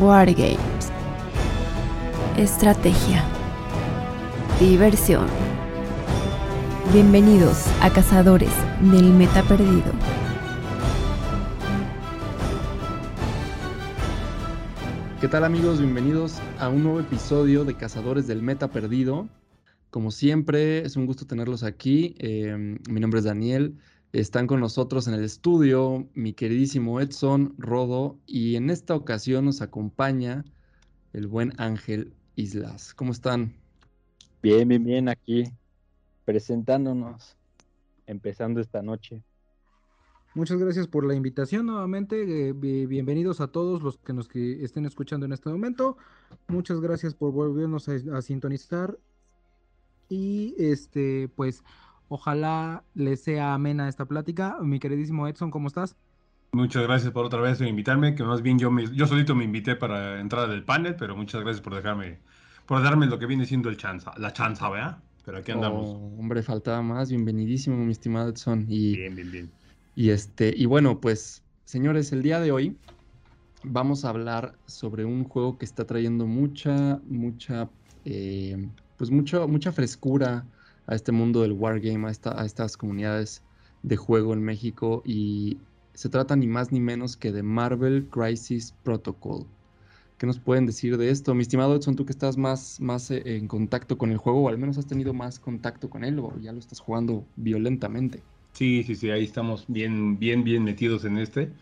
Wargames. Estrategia. Diversión. Bienvenidos a Cazadores del Meta Perdido. ¿Qué tal amigos? Bienvenidos a un nuevo episodio de Cazadores del Meta Perdido. Como siempre, es un gusto tenerlos aquí. Eh, mi nombre es Daniel. Están con nosotros en el estudio mi queridísimo Edson Rodo y en esta ocasión nos acompaña el buen Ángel Islas. ¿Cómo están? Bien, bien, bien, aquí presentándonos, empezando esta noche. Muchas gracias por la invitación nuevamente. eh, bi- bienvenidos a todos los que nos que estén escuchando en este momento. Muchas gracias por volvernos a, a sintonizar. Y este, pues, ojalá les sea amena esta plática. Mi queridísimo Edson, ¿cómo estás? Muchas gracias por otra vez invitarme, que más bien yo, me- yo solito me invité para entrar del panel, pero muchas gracias por dejarme, por darme lo que viene siendo el chanza, la chanza, ¿verdad? Pero aquí andamos. Oh, hombre, faltaba más. Bienvenidísimo, mi estimado Edson. Y, Bien, bien, bien. y este, y bueno, pues, señores, el día de hoy vamos a hablar sobre un juego que está trayendo mucha, mucha, eh, pues mucho, mucha frescura a este mundo del wargame, a, esta- a estas comunidades de juego en México y se trata ni más ni menos que de Marvel Crisis Protocol. ¿Qué nos pueden decir de esto? Mi estimado Edson, tú que estás más, más eh, en contacto con el juego, o al menos has tenido más contacto con él, o ya lo estás jugando violentamente. Sí, sí, sí, ahí estamos bien, bien, bien metidos en este,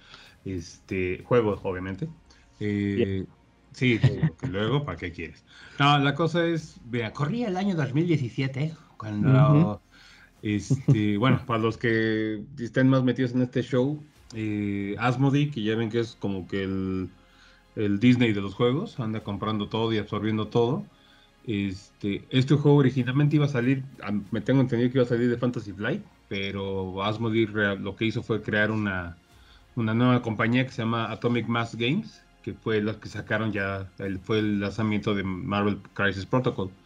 este juego, obviamente. Eh, sí, luego, ¿para qué quieres? No, la cosa es, vea, corría el año 2017, cuando, este, bueno, para los que estén más metidos en este show, eh, Asmodee, que ya ven que es como que el, el Disney de los juegos, anda comprando todo y absorbiendo todo. Este, este juego originalmente iba a salir, me tengo entendido que iba a salir de Fantasy Flight, pero Asmodee lo que hizo fue crear una, una nueva compañía que se llama Atomic Mass Games, que fue la que sacaron ya, el- fue el lanzamiento de Marvel Crisis Protocol.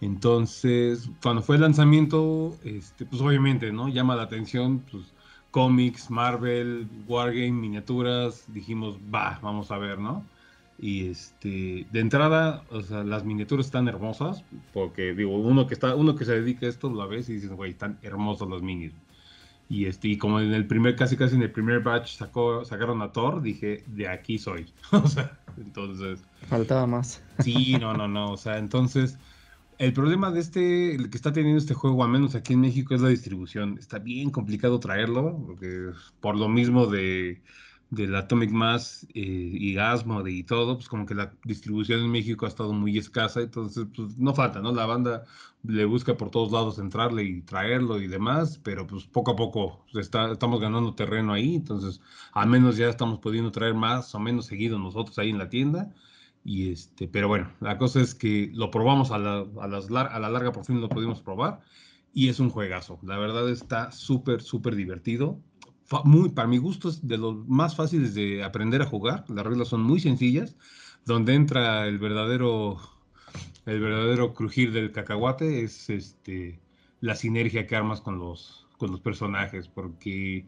Entonces, cuando fue el lanzamiento, este, pues obviamente, ¿no? Llama la atención, pues cómics, Marvel, Wargame, miniaturas, dijimos, va, vamos a ver, ¿no? Y este, de entrada, o sea, las miniaturas están hermosas, porque digo, uno que está, uno que se dedica a esto lo ves y dices, güey, están hermosos los minis. Y este, y como en el primer, casi casi en el primer batch sacó, sacaron a Thor, dije, de aquí soy. O sea, entonces, Faltaba más. sí, no, no, no. O sea, entonces, el problema de este, el que está teniendo este juego, al menos aquí en México, es la distribución. Está bien complicado traerlo, porque por lo mismo de del Atomic Mass eh, y Asmodee y todo, pues como que la distribución en México ha estado muy escasa, entonces pues no falta, ¿no? La banda le busca por todos lados entrarle y traerlo y demás, pero pues poco a poco está, estamos ganando terreno ahí, entonces al menos ya estamos pudiendo traer más o menos seguido nosotros ahí en la tienda. Y este, pero bueno, la cosa es que lo probamos a la, a las a la larga, por fin lo pudimos probar. Y es un juegazo. La verdad está súper, súper divertido. Muy, para mi gusto es de los más fáciles de aprender a jugar. Las reglas son muy sencillas. Donde entra el verdadero, el verdadero crujir del cacahuate es este, la sinergia que armas con los, con los personajes. Porque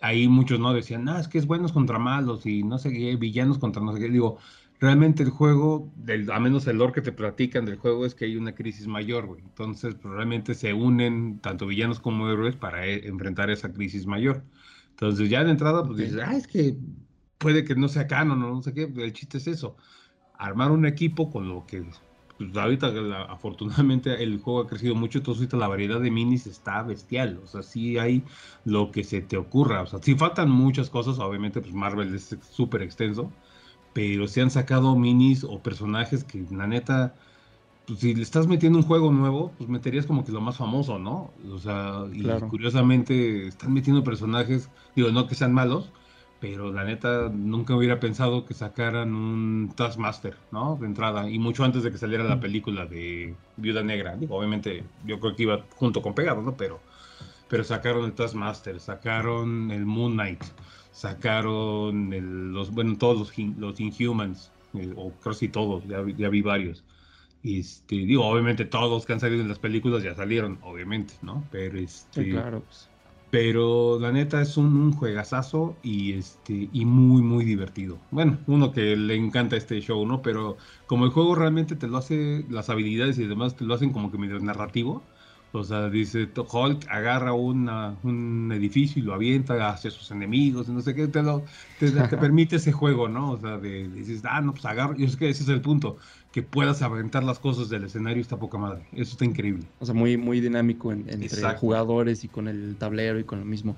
ahí muchos no decían, ah, es que es buenos contra malos y no sé qué, villanos contra no sé qué. Digo, realmente el juego, del, a menos el lore que te platican del juego es que hay una crisis mayor, güey. Entonces, pues, realmente se unen tanto villanos como héroes para eh, enfrentar esa crisis mayor. Entonces, ya de entrada, pues dices, ah, es que puede que no sea canon o no sé qué. El chiste es eso, armar un equipo con lo que... Pues ahorita, la- afortunadamente, el juego ha crecido mucho, entonces ahorita la variedad de minis está bestial. O sea, sí hay lo que se te ocurra. O sea, sí faltan muchas cosas, obviamente, pues Marvel es súper extenso, pero se han sacado minis o personajes que la neta, pues si le estás metiendo un juego nuevo, pues meterías como que lo más famoso, ¿no? O sea, y Claro. curiosamente están metiendo personajes, digo, no que sean malos, pero la neta nunca hubiera pensado que sacaran un Taskmaster, ¿no? De entrada, y mucho antes de que saliera la película de Viuda Negra. Digo, obviamente yo creo que iba junto con pegado, ¿no? Pero, pero sacaron el Taskmaster, sacaron el Moon Knight, sacaron el- los, bueno, todos los, in- los Inhumans, eh, o casi todos, ya, vi- ya vi varios. Este, digo, obviamente todos que han salido en las películas ya salieron, obviamente, ¿no? Pero este, Sí, claro. pues. Pero la neta es un, un juegazazo y, este, y muy, muy divertido. Bueno, uno que le encanta este show, ¿no? Pero como el juego realmente te lo hace, las habilidades y demás te lo hacen como que medio narrativo. O sea, dice Hulk agarra una, un edificio y lo avienta hacia sus enemigos, y no sé qué, te, lo, te, te permite ese juego, ¿no? O sea, de, dices, ah, no, pues agarra. Y es que ese es el punto, que puedas aventar las cosas del escenario está poca madre. Eso está increíble. O sea, muy, muy dinámico en- entre Exacto. jugadores y con el tablero y con lo mismo.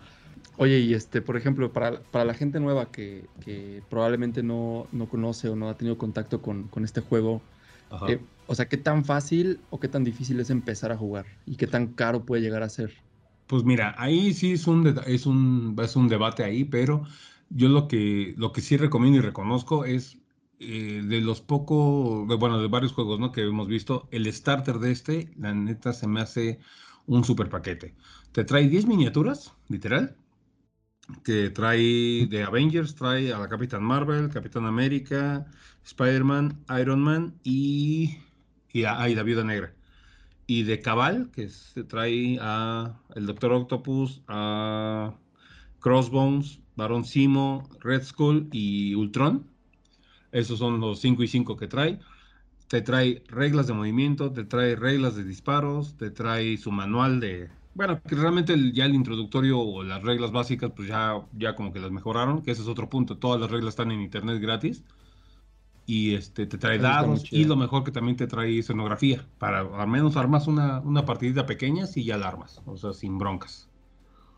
Oye, y este, por ejemplo, para, para la gente nueva que, que probablemente no, no conoce o no ha tenido contacto con, con este juego, Ajá. eh, o sea, ¿qué tan fácil o qué tan difícil es empezar a jugar? ¿Y qué tan caro puede llegar a ser? Pues mira, ahí sí es un, es un, es un debate ahí, pero yo lo que, lo que sí recomiendo y reconozco es eh, de los pocos, bueno, de varios juegos, ¿no? que hemos visto, el starter de este, la neta se me hace un super paquete. Te trae 10 miniaturas, literal, que trae de Avengers, trae a la Capitán Marvel, Capitán América, Spider-Man, Iron Man y, y, ah, y la Viuda Negra y de Cabal, que se trae a el Doctor Octopus, a Crossbones, Barón Simo, Red Skull y Ultron. Esos son los 5 y 5 que trae. Te trae reglas de movimiento, te trae reglas de disparos, te trae su manual de... Bueno, que realmente ya el introductorio o las reglas básicas, pues ya, ya como que las mejoraron, que ese es otro punto. Todas las reglas están en internet gratis. Y este, te trae dados y lo mejor que también te trae escenografía. Para al menos armas una, una partidita pequeña si ya la armas. O sea, sin broncas.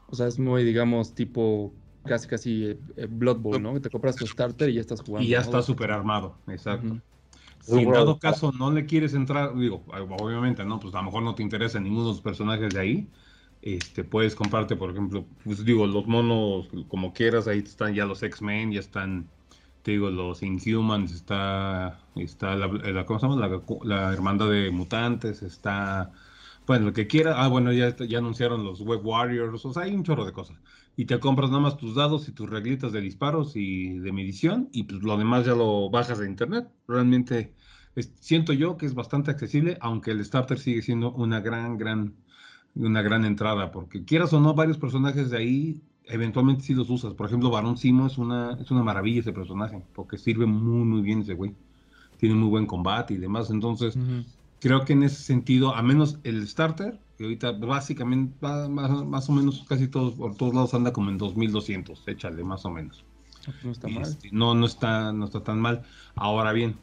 O sea, es muy, digamos, tipo casi, casi eh, eh, Blood Bowl, ¿no? Que te compras tu starter y ya estás jugando. Y ya está súper armado. Exacto. Ujú. Si en dado caso no le quieres entrar, digo, obviamente, ¿no? Pues a lo mejor no te interesa ninguno de los personajes de ahí. Este, puedes comprarte, por ejemplo, pues digo, los monos como quieras, ahí están ya los X-Men, ya están, te digo, los Inhumans, está, está la, ¿cómo se llama? La, hermandad de mutantes, está, bueno, lo que quiera. Ah, bueno, ya, ya anunciaron los Web Warriors, o sea, hay un chorro de cosas. Y te compras nada más tus dados y tus reglitas de disparos y de medición, y pues lo demás ya lo bajas de internet. Realmente siento yo que es bastante accesible, aunque el starter sigue siendo una gran, gran, una gran entrada, porque quieras o no, varios personajes de ahí eventualmente sí los usas. Por ejemplo, Barón Simo es una, es una maravilla ese personaje, porque sirve muy, muy bien ese güey. Tiene muy buen combate y demás. Entonces, creo que en ese sentido, a menos el starter, que ahorita básicamente va más, más o menos casi todos, por todos lados anda como en 2200, échale más o menos. No está mal. Este, no, no está, no está tan mal. Ahora bien,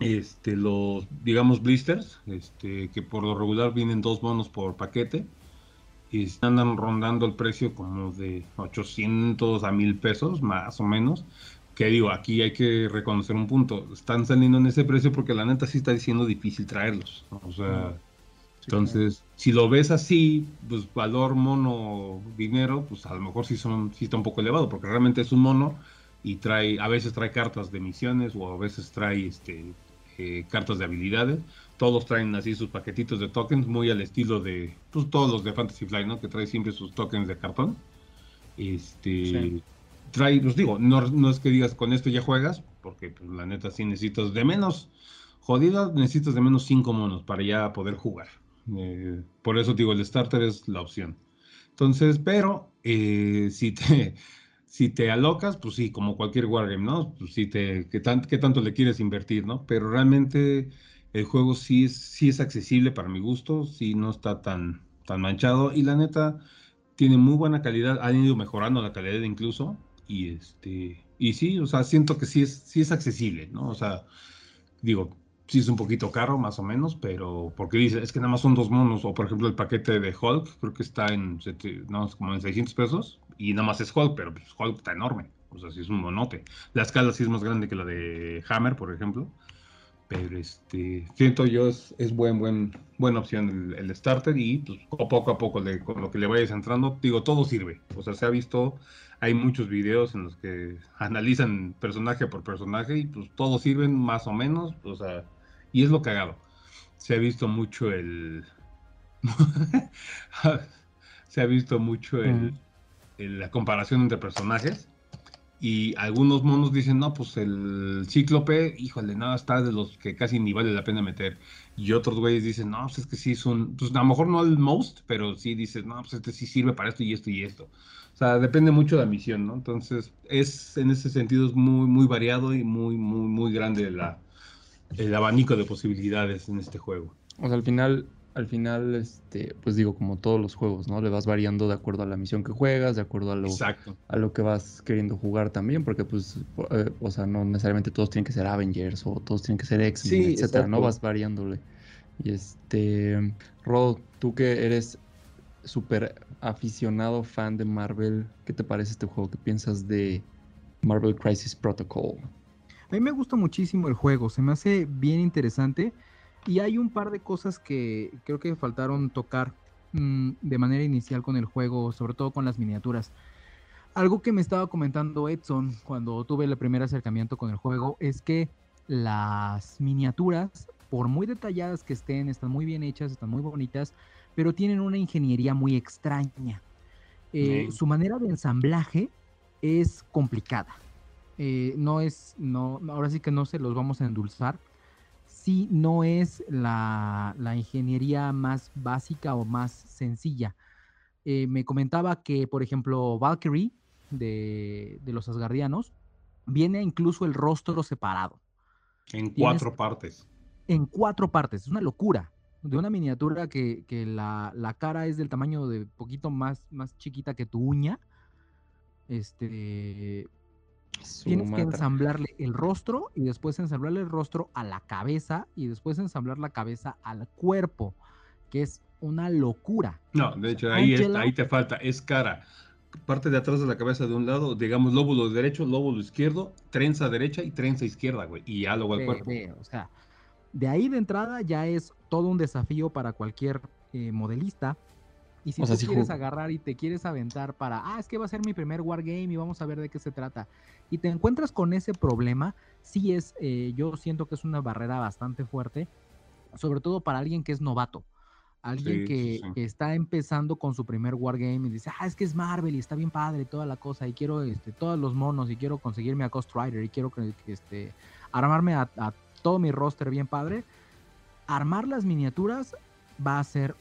este, los, digamos, blisters, este, que por lo regular vienen dos monos por paquete, y andan rondando el precio como de 800 a 1000 pesos, más o menos. Que digo, aquí hay que reconocer un punto. Están saliendo en ese precio porque la neta sí está diciendo difícil traerlos. O sea, Sí, entonces, si lo ves así, pues valor mono dinero, pues a lo mejor sí son sí está un poco elevado, porque realmente es un mono y trae a veces trae cartas de misiones o a veces trae este eh, cartas de habilidades. Todos traen así sus paquetitos de tokens muy al estilo de pues todos los de Fantasy Flight, ¿no? Que trae siempre sus tokens de cartón. Este Sí. trae, pues digo, no, no es que digas con esto ya juegas, porque pues, la neta sí necesitas de menos jodida, necesitas de menos cinco monos para ya poder jugar. Eh, por eso digo, el starter es la opción. Entonces, pero eh, si te si te alocas, pues sí, como cualquier wargame, ¿no? Pues sí te, ¿qué, tan- qué tanto le quieres invertir, ¿no? Pero realmente el juego sí es, sí es accesible para mi gusto, sí no está tan, tan manchado y la neta tiene muy buena calidad, han ido mejorando la calidad incluso y este y sí, o sea, siento que sí es, sí es accesible, ¿no? O sea, digo, sí es un poquito caro más o menos, pero porque dice, es que nada más son dos monos, o por ejemplo el paquete de Hulk, creo que está en, no, como en 600 pesos, y nada más es Hulk, pero pues Hulk está enorme, o sea, sí es un monote. La escala sí es más grande que la de Hammer, por ejemplo, pero este, siento yo es, es buen, buen, buena opción el, starter y pues poco a poco le- con lo que le vayas entrando, digo, todo sirve, o sea, se ha visto, hay muchos videos en los que analizan personaje por personaje y pues todos sirven más o menos, o sea, y es lo cagado. Se ha visto mucho el... se ha visto mucho el- la comparación entre personajes Y algunos monos dicen, no, pues el cíclope, híjole, nada, está de los que casi ni vale la pena meter. Y otros güeyes dicen, no, pues es que sí es un, pues a lo mejor no el most, pero sí dices, no, pues este sí sirve para esto y esto y esto. O sea, depende mucho de la misión, ¿no? Entonces, es en ese sentido es muy, muy variado y muy, muy, muy grande el abanico de posibilidades en este juego. O sea, al final, al final, este, pues digo, como todos los juegos, ¿no? Le vas variando de acuerdo a la misión que juegas, de acuerdo a lo, Exacto. a lo que vas queriendo jugar también, porque pues, eh, o sea, no necesariamente todos tienen que ser Avengers o todos tienen que ser X-Men, Sí, etcétera, ¿no? Vas variándole. Y este, Rod, tú que eres súper aficionado, fan de Marvel, ¿qué te parece este juego? ¿Qué piensas de Marvel Crisis Protocol? A mí me gusta muchísimo el juego, se me hace bien interesante y hay un par de cosas que creo que faltaron tocar mm, de manera inicial con el juego, sobre todo con las miniaturas. Algo que me estaba comentando Edson cuando tuve el primer acercamiento con el juego es que las miniaturas, por muy detalladas que estén, están muy bien hechas, están muy bonitas, pero tienen una ingeniería muy extraña. Eh, Sí. Su manera de ensamblaje es complicada. Eh, no es, no, ahora sí que no se los vamos a endulzar. Sí, no es la, la ingeniería más básica o más sencilla. Eh, me comentaba que, por ejemplo, Valkyrie de, de los Asgardianos viene incluso el rostro separado En Tienes- cuatro partes. en cuatro partes. Es una locura. De una miniatura que, que la, la cara es del tamaño de poquito más, más chiquita que tu uña. Este. Su Tienes que ensamblarle el rostro y después ensamblarle el rostro a la cabeza y después ensamblar la cabeza al cuerpo, que es una locura. No, de hecho, ahí, es- Angela- ahí te falta, es cara. Parte de atrás de la cabeza de un lado, digamos, lóbulo derecho, lóbulo izquierdo, trenza derecha y trenza izquierda, güey. Y ya luego al cuerpo. o sea, de ahí de entrada ya es todo un desafío para cualquier eh, modelista. Y si O sea, tú si quieres agarrar y te quieres aventar para, ah, es que va a ser mi primer wargame y vamos a ver de qué se trata, y te encuentras con ese problema, sí es, eh, yo siento que es una barrera bastante fuerte, sobre todo para alguien que es novato. Alguien Sí, que, sí, sí. que está empezando con su primer wargame y dice, ah, es que es Marvel y está bien padre y toda la cosa, y quiero este, todos los monos, y quiero conseguirme a Ghost Rider, y quiero este, armarme a, a todo mi roster bien padre. Armar las miniaturas va a ser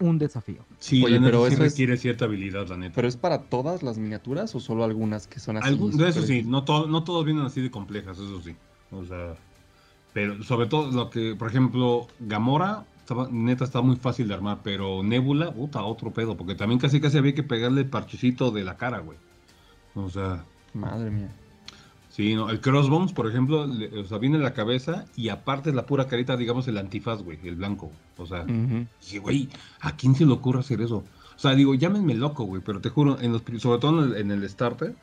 un desafío. Sí, Oye, pero sí eso es- requiere cierta habilidad, la neta. ¿Pero es para todas las miniaturas o solo algunas que son así? De eso sí, no, todo, no todos vienen así de complejas, eso sí. O sea, pero sobre todo lo que, por ejemplo, Gamora, estaba, neta está muy fácil de armar, pero Nebula, puta, otro pedo, porque también casi casi había que pegarle el parchecito de la cara, güey. O sea, Madre mía. Sí, no, el Crossbones, por ejemplo, le- o sea, viene la cabeza y aparte es la pura carita, digamos, el antifaz, güey, el blanco. O sea, Ujú. Dije, güey, ¿a quién se le ocurre hacer eso? O sea, digo, llámenme loco, güey, pero te juro, en los, sobre todo en el, en el starter,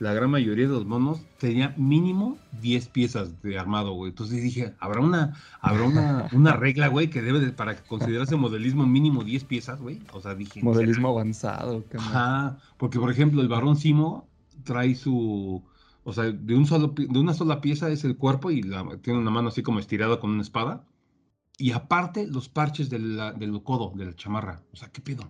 la gran mayoría de los monos tenía mínimo 10 piezas de armado, güey. Entonces dije, ¿habrá una, habrá una, una regla, güey, que debe de, para considerarse modelismo mínimo 10 piezas, güey? O sea, dije... Modelismo avanzado. qué mal. Ajá, porque por ejemplo, el varón Simo trae su... O sea, de, un solo, de una sola pieza es el cuerpo y la- tiene una mano así como estirada con una espada. Y aparte, los parches de la- del codo, de la chamarra. O sea, ¿qué pedo?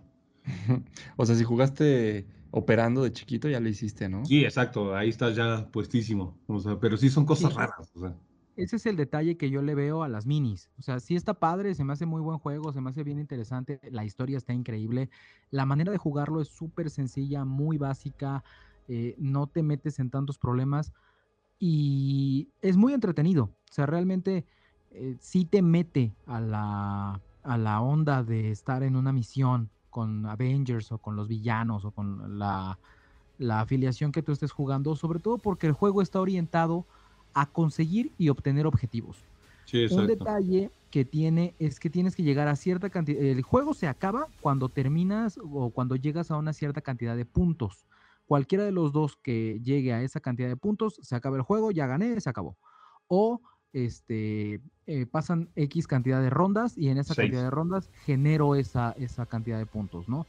O sea, si jugaste operando de chiquito, ya lo hiciste, ¿no? Sí, exacto, ahí está ya puestísimo. O sea, pero sí son cosas Sí. raras. O sea, Ese es el detalle que yo le veo a las minis. O sea, sí está padre, se me hace muy buen juego, se me hace bien interesante, la historia está increíble. La manera de jugarlo es súper sencilla, muy básica, eh, no te metes en tantos problemas y es muy entretenido. O sea, realmente eh, sí te mete a la, a la onda de estar en una misión con Avengers o con los villanos o con la, la afiliación que tú estés jugando, sobre todo porque el juego está orientado a conseguir y obtener objetivos. sí, Un detalle que tiene es que tienes que llegar a cierta cantidad. El juego se acaba cuando terminas o cuando llegas a una cierta cantidad de puntos. Cualquiera de los dos que llegue a esa cantidad de puntos, se acaba el juego, ya gané, se acabó. O este, eh, pasan X cantidad de rondas y en esa Seis. cantidad de rondas genero esa, esa cantidad de puntos, ¿no?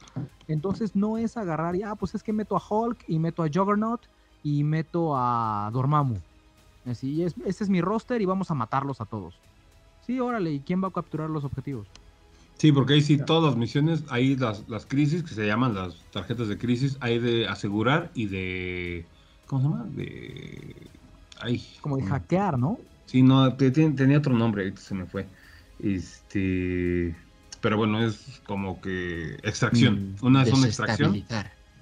Entonces no es agarrar y, ah, pues es que meto a Hulk y meto a Juggernaut y meto a Dormammu. Así, es, ese es mi roster y vamos a matarlos a todos. Sí, órale, ¿y quién va a capturar los objetivos? Sí, porque ahí sí, todas las misiones, ahí las, las crisis, que se llaman las tarjetas de crisis, hay de asegurar y de ¿Cómo se llama? De. Ay. Como de hackear, ¿no? Sí, no, te- te- tenía otro nombre, ahorita se me fue. Este. Pero bueno, es como que extracción. Una son extracción.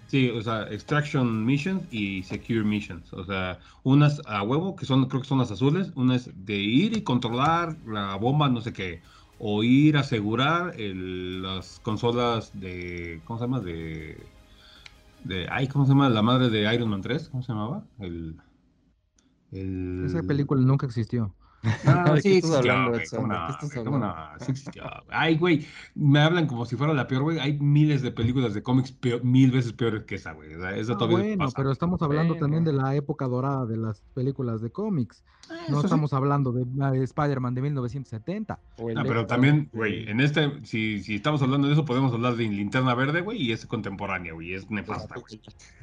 Sí, o sea, extraction missions y secure missions. O sea, unas a huevo, que son, creo que son las azules. Una es de ir y controlar la bomba, no sé qué. O ir a asegurar las consolas de. ¿Cómo se llama? De. de ay, ¿cómo se llama? La madre de Iron Man 3. ¿Cómo se llamaba? El- Esa película nunca existió. Ah, ¿De qué sí estás existió, hablando, güey, Edson? ¿cómo ¿De no, qué estás no? hablando? Ay, güey, me hablan como si fuera la peor, güey. Hay miles de películas de cómics peor- mil veces peores que esa, güey. O sea, esa Ah, todavía bueno, pasa. pero estamos hablando Bueno. también de la época dorada de las películas de cómics. Ah, No sí. estamos hablando de, de Spider-Man de 1970. O el Ah, pero también, güey, en este, si, si estamos hablando de eso, podemos hablar de Linterna Verde, güey, y es contemporánea, güey, es nefasta, güey.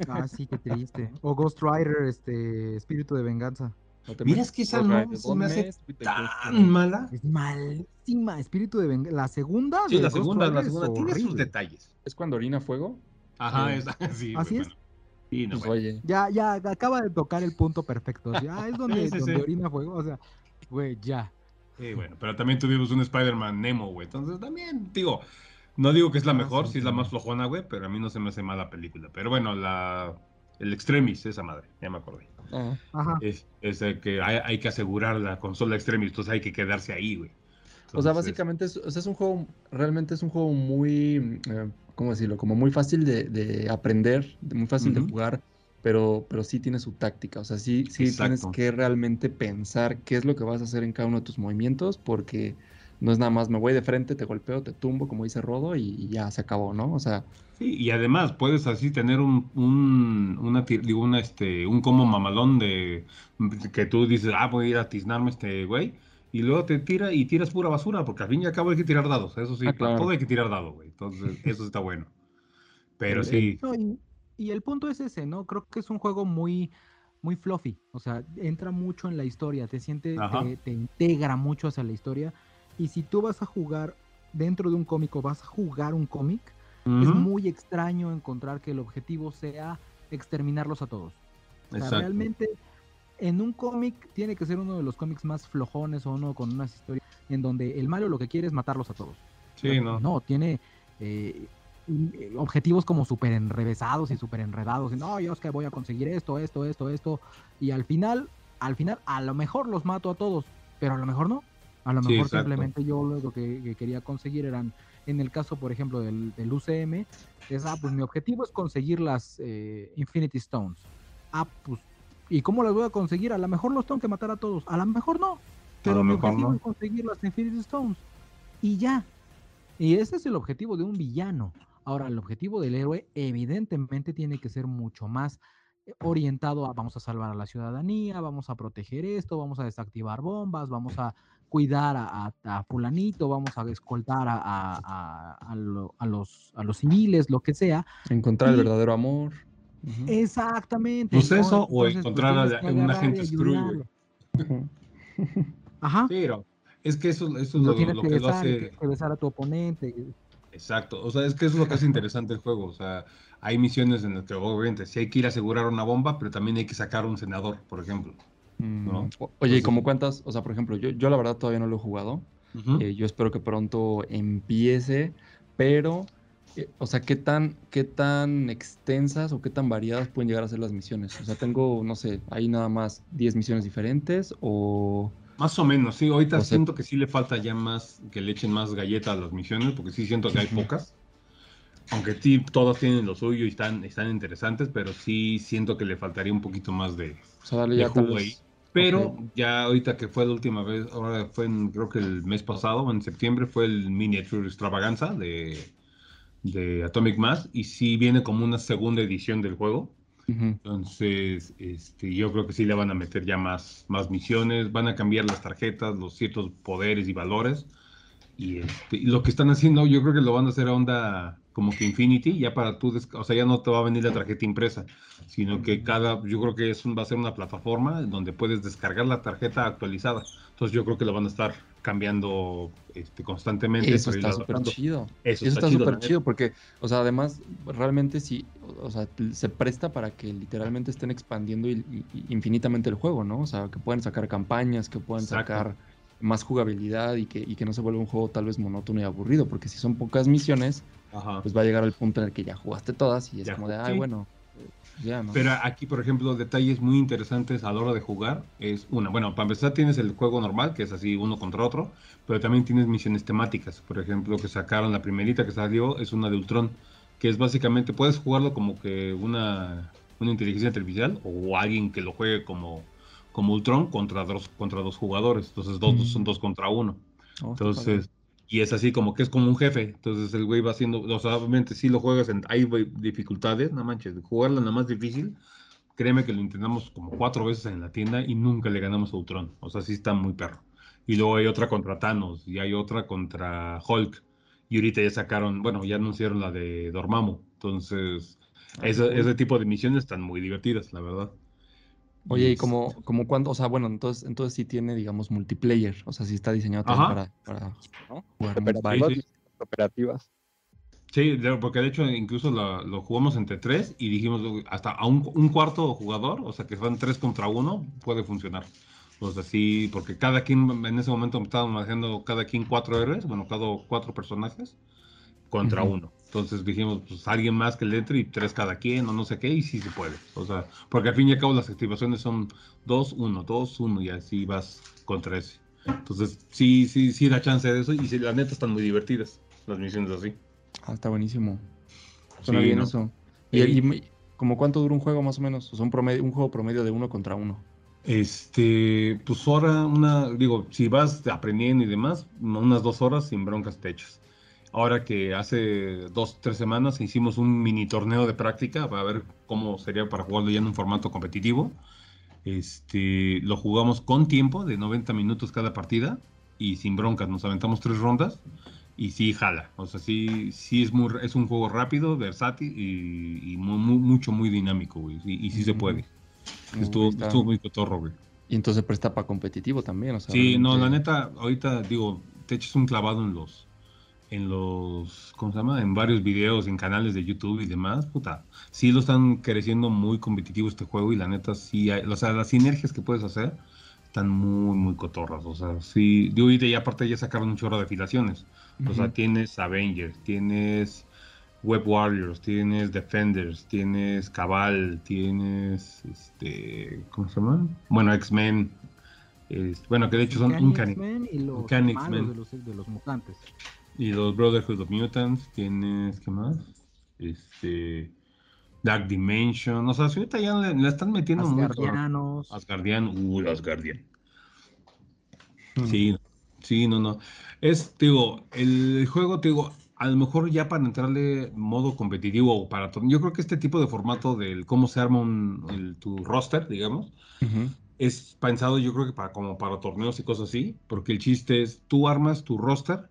Ah, sí, qué triste. O Ghost Rider, este, Espíritu de Venganza. No Mira, es que esa no se me hace Tan mala. Es malísima. Espíritu de Venganza. La segunda. Sí, la segunda, la es segunda tiene sus detalles. ¿Es cuando orina fuego? Ajá, Sí. sí, ¿Así güey, es? bueno. Sí, no, Pues oye. Ya, ya, acaba de tocar el punto perfecto. así, ah, es donde, Sí, sí, donde sí. orina fuego. O sea, güey, ya. Sí, bueno, pero también tuvimos un Spider-Man Nemo, güey. Entonces también, digo, no digo que es la Ah, mejor, sí, sí es la más flojona, güey, pero a mí no se me hace mala película. Pero bueno, la el Extremis, esa madre, ya me acordé. Ah, Ajá. Es, es que hay, hay que asegurar la consola Extremis, entonces hay que quedarse ahí, güey. O sea, básicamente es, o sea, es un juego, realmente es un juego muy, eh, ¿cómo decirlo? Como muy fácil de, de aprender, de- muy fácil de jugar, pero, pero sí tiene su táctica. O sea, sí, sí tienes que realmente pensar qué es lo que vas a hacer en cada uno de tus movimientos, porque no es nada más me voy de frente, te golpeo, te tumbo, como dice Rodo, y, y ya se acabó, ¿no? O sea, Sí, y además puedes así tener un, un, una, digo, una, este, un como mamalón de que tú dices, ah, voy a ir a tiznarme este güey, y luego te tira y tiras pura basura, porque al fin y al cabo hay que tirar dados, eso sí, Ah, claro. todo hay que tirar dados, güey, entonces eso está bueno. Pero El- sí, No, y, y el punto es ese, ¿no? Creo que es un juego muy, muy fluffy. O sea, entra mucho en la historia, te siente, te, te integra mucho hacia la historia. Y si tú vas a jugar dentro de un cómic o vas a jugar un cómic, es muy extraño encontrar que el objetivo sea exterminarlos a todos. O sea, realmente en un cómic tiene que ser uno de los cómics más flojones o uno con unas historias en donde el malo lo que quiere es matarlos a todos. Sí, no. No, tiene eh, eh, objetivos como súper enrevesados y súper enredados. Y, no, yo es que voy a conseguir esto, esto, esto, esto. Y al final, al final, a lo mejor los mato a todos, pero a lo mejor no. A lo mejor simplemente yo lo que, que quería conseguir eran, en el caso, por ejemplo, del, del UCM, es, ah, pues mi objetivo es conseguir las eh, Infinity Stones. Ah, pues, ¿y cómo las voy a conseguir? A lo mejor los tengo que matar a todos, a lo mejor no. Pero mi objetivo no. es conseguir las Infinity Stones. Y ya. Y ese es el objetivo de un villano. Ahora, el objetivo del héroe evidentemente tiene que ser mucho más eh, orientado a vamos a salvar a la ciudadanía, vamos a proteger esto, vamos a desactivar bombas, vamos a cuidar a, a- a fulanito, vamos a escoltar a, a- a- a lo- a los, a los civiles, lo que sea. encontrar el verdadero amor. Ujú. Exactamente. Pues ¿no? eso, o Entonces, pues, encontrar tienes a- un agente. Ujú. Ajá. Sí, pero es que eso, eso es lo lo, lo que que lo besar, y hace. tienes que besar a tu oponente. Exacto, o sea, es que eso es lo que hace interesante el juego. O sea, hay misiones en las que obviamente sí hay que ir a asegurar una bomba, pero también hay que sacar un senador, por ejemplo. Mm, ¿no? Oye, ¿y como cuántas? O sea, por ejemplo, yo, yo la verdad todavía no lo he jugado. Eh, yo espero que pronto empiece, pero, eh, o sea, ¿qué tan, qué tan extensas o qué tan variadas pueden llegar a ser las misiones? O sea, tengo, no sé, ahí nada más 10 misiones diferentes o... Más o menos, sí. Ahorita O sea- siento que sí le falta ya más, que le echen más galleta a las misiones, porque sí siento que hay pocas. Aunque sí, todas tienen lo suyo y están, están interesantes, pero sí siento que le faltaría un poquito más de, O sea, darle de ya jugo vez- ahí. Pero ya ahorita que fue la última vez, ahora fue en, creo que el mes pasado, en septiembre, fue el Miniature Extravaganza de, de Atomic Mass, y sí viene como una segunda edición del juego. Entonces, este, yo creo que sí le van a meter ya más, más misiones, van a cambiar las tarjetas, los ciertos poderes y valores. Y, este, y lo que están haciendo, yo creo que lo van a hacer a onda como que Infinity, ya para tú, o sea, ya no te va a venir la tarjeta impresa, sino que cada, yo creo que es un- va a ser una plataforma donde puedes descargar la tarjeta actualizada. Entonces yo creo que lo van a estar cambiando este, constantemente. Eso está súper chido. Eso, Eso está la súper chido porque, o sea, además, realmente sí, o sea, se presta para que literalmente estén expandiendo infinitamente el juego, ¿no? O sea, que puedan sacar campañas, que puedan Exacto. sacar más jugabilidad y que, y que no se vuelva un juego tal vez monótono y aburrido, porque si son pocas misiones, Ajá. pues va a llegar al punto en el que ya jugaste todas y es Ya como de, ay, sí. bueno, ya, ¿no? Pero aquí, por ejemplo, detalles muy interesantes a la hora de jugar es una, bueno, para empezar tienes el juego normal, que es así uno contra otro, pero también tienes misiones temáticas. Por ejemplo, que sacaron la primerita que salió es una de Ultron, que es básicamente, puedes jugarlo como que una, una inteligencia artificial o alguien que lo juegue como, como Ultron contra dos, contra dos jugadores. Entonces dos, dos son Mm. dos contra uno. Oh, padre. Y es así como que es como un jefe. Entonces el güey va haciendo, o sea, obviamente si lo juegas, en, hay dificultades, no manches, jugarlo nada más difícil. Créeme que lo intentamos como cuatro veces en la tienda y nunca le ganamos a Ultron. O sea, sí está muy perro. Y luego hay otra contra Thanos y hay otra contra Hulk. Y ahorita ya sacaron, bueno, ya anunciaron la de Dormammu. Entonces, ese, ese tipo de misiones están muy divertidas, la verdad. Oye, ¿y como, como cuándo? O sea, bueno, entonces, entonces sí tiene, digamos, multiplayer. O sea, sí está diseñado para, para ¿no? Cooperativas, sí. cooperativas. Sí, de- porque de hecho incluso la- lo jugamos entre tres y dijimos "Uy, hasta a un, un cuarto jugador, o sea que son tres contra uno, puede funcionar. O sea, sí, porque cada quien en ese momento estábamos manejando cada quien cuatro héroes, bueno, cada cuatro personajes contra uno. Entonces dijimos, pues alguien más que le entre y tres cada quien o no sé qué, y sí se puede. O sea, porque al fin y al cabo las activaciones son dos, uno, dos, uno, y así vas contra ese. Entonces, sí, sí, sí da chance de eso, y sí, la neta están muy divertidas las misiones así. Ah, está buenísimo. Suena Sí, bien ¿no? eso. ¿Y, Sí. y- como cuánto dura un juego más o menos? O sea, un, promedio, un juego promedio de uno contra uno. Este, pues ahora una, digo, si vas aprendiendo y demás, unas dos horas sin broncas te echas. Ahora que hace dos, tres semanas hicimos un mini torneo de práctica para ver cómo sería para jugarlo ya en un formato competitivo. Este, lo jugamos con tiempo de 90 minutos cada partida y sin broncas. Nos aventamos tres rondas y sí jala. O sea, sí, sí es muy, es un juego rápido, versátil y, y mu- mu- mucho, muy dinámico, güey. Y, y sí se puede. Estuvo, está- estuvo muy cotorro, güey. Y entonces presta para competitivo también. O sea, Sí, no, la neta, ahorita digo, te echas un clavado en los, en los, ¿cómo se llama? En varios videos, en canales de YouTube y demás, puta. Sí lo están creciendo muy competitivo este juego y la neta sí, hay, o sea, las sinergias que puedes hacer están muy, muy cotorras. O sea, sí, de ya aparte ya sacaron un chorro de afilaciones. O sea, tienes Avengers, tienes Web Warriors, tienes Defenders, tienes Cabal, tienes, este, ¿cómo se llama? Bueno, X-Men. bueno, que de hecho son Uncanny. X-Men y los malos de los, de los mutantes. Y los Brotherhood of Mutants, tienes, ¿qué más? Este, Dark Dimension, o sea, si ahorita ya le, le están metiendo cabrón. Asgardianos. Asgardian, uh, Asgardian. Ujú. Sí, sí, no, no. Es, te digo, el juego, te digo, a lo mejor ya para entrarle modo competitivo o para yo creo que este tipo de formato del cómo se arma un, el- tu roster, digamos, Ujú. es pensado yo creo que para como para torneos y cosas así, porque el chiste es, tú armas tu roster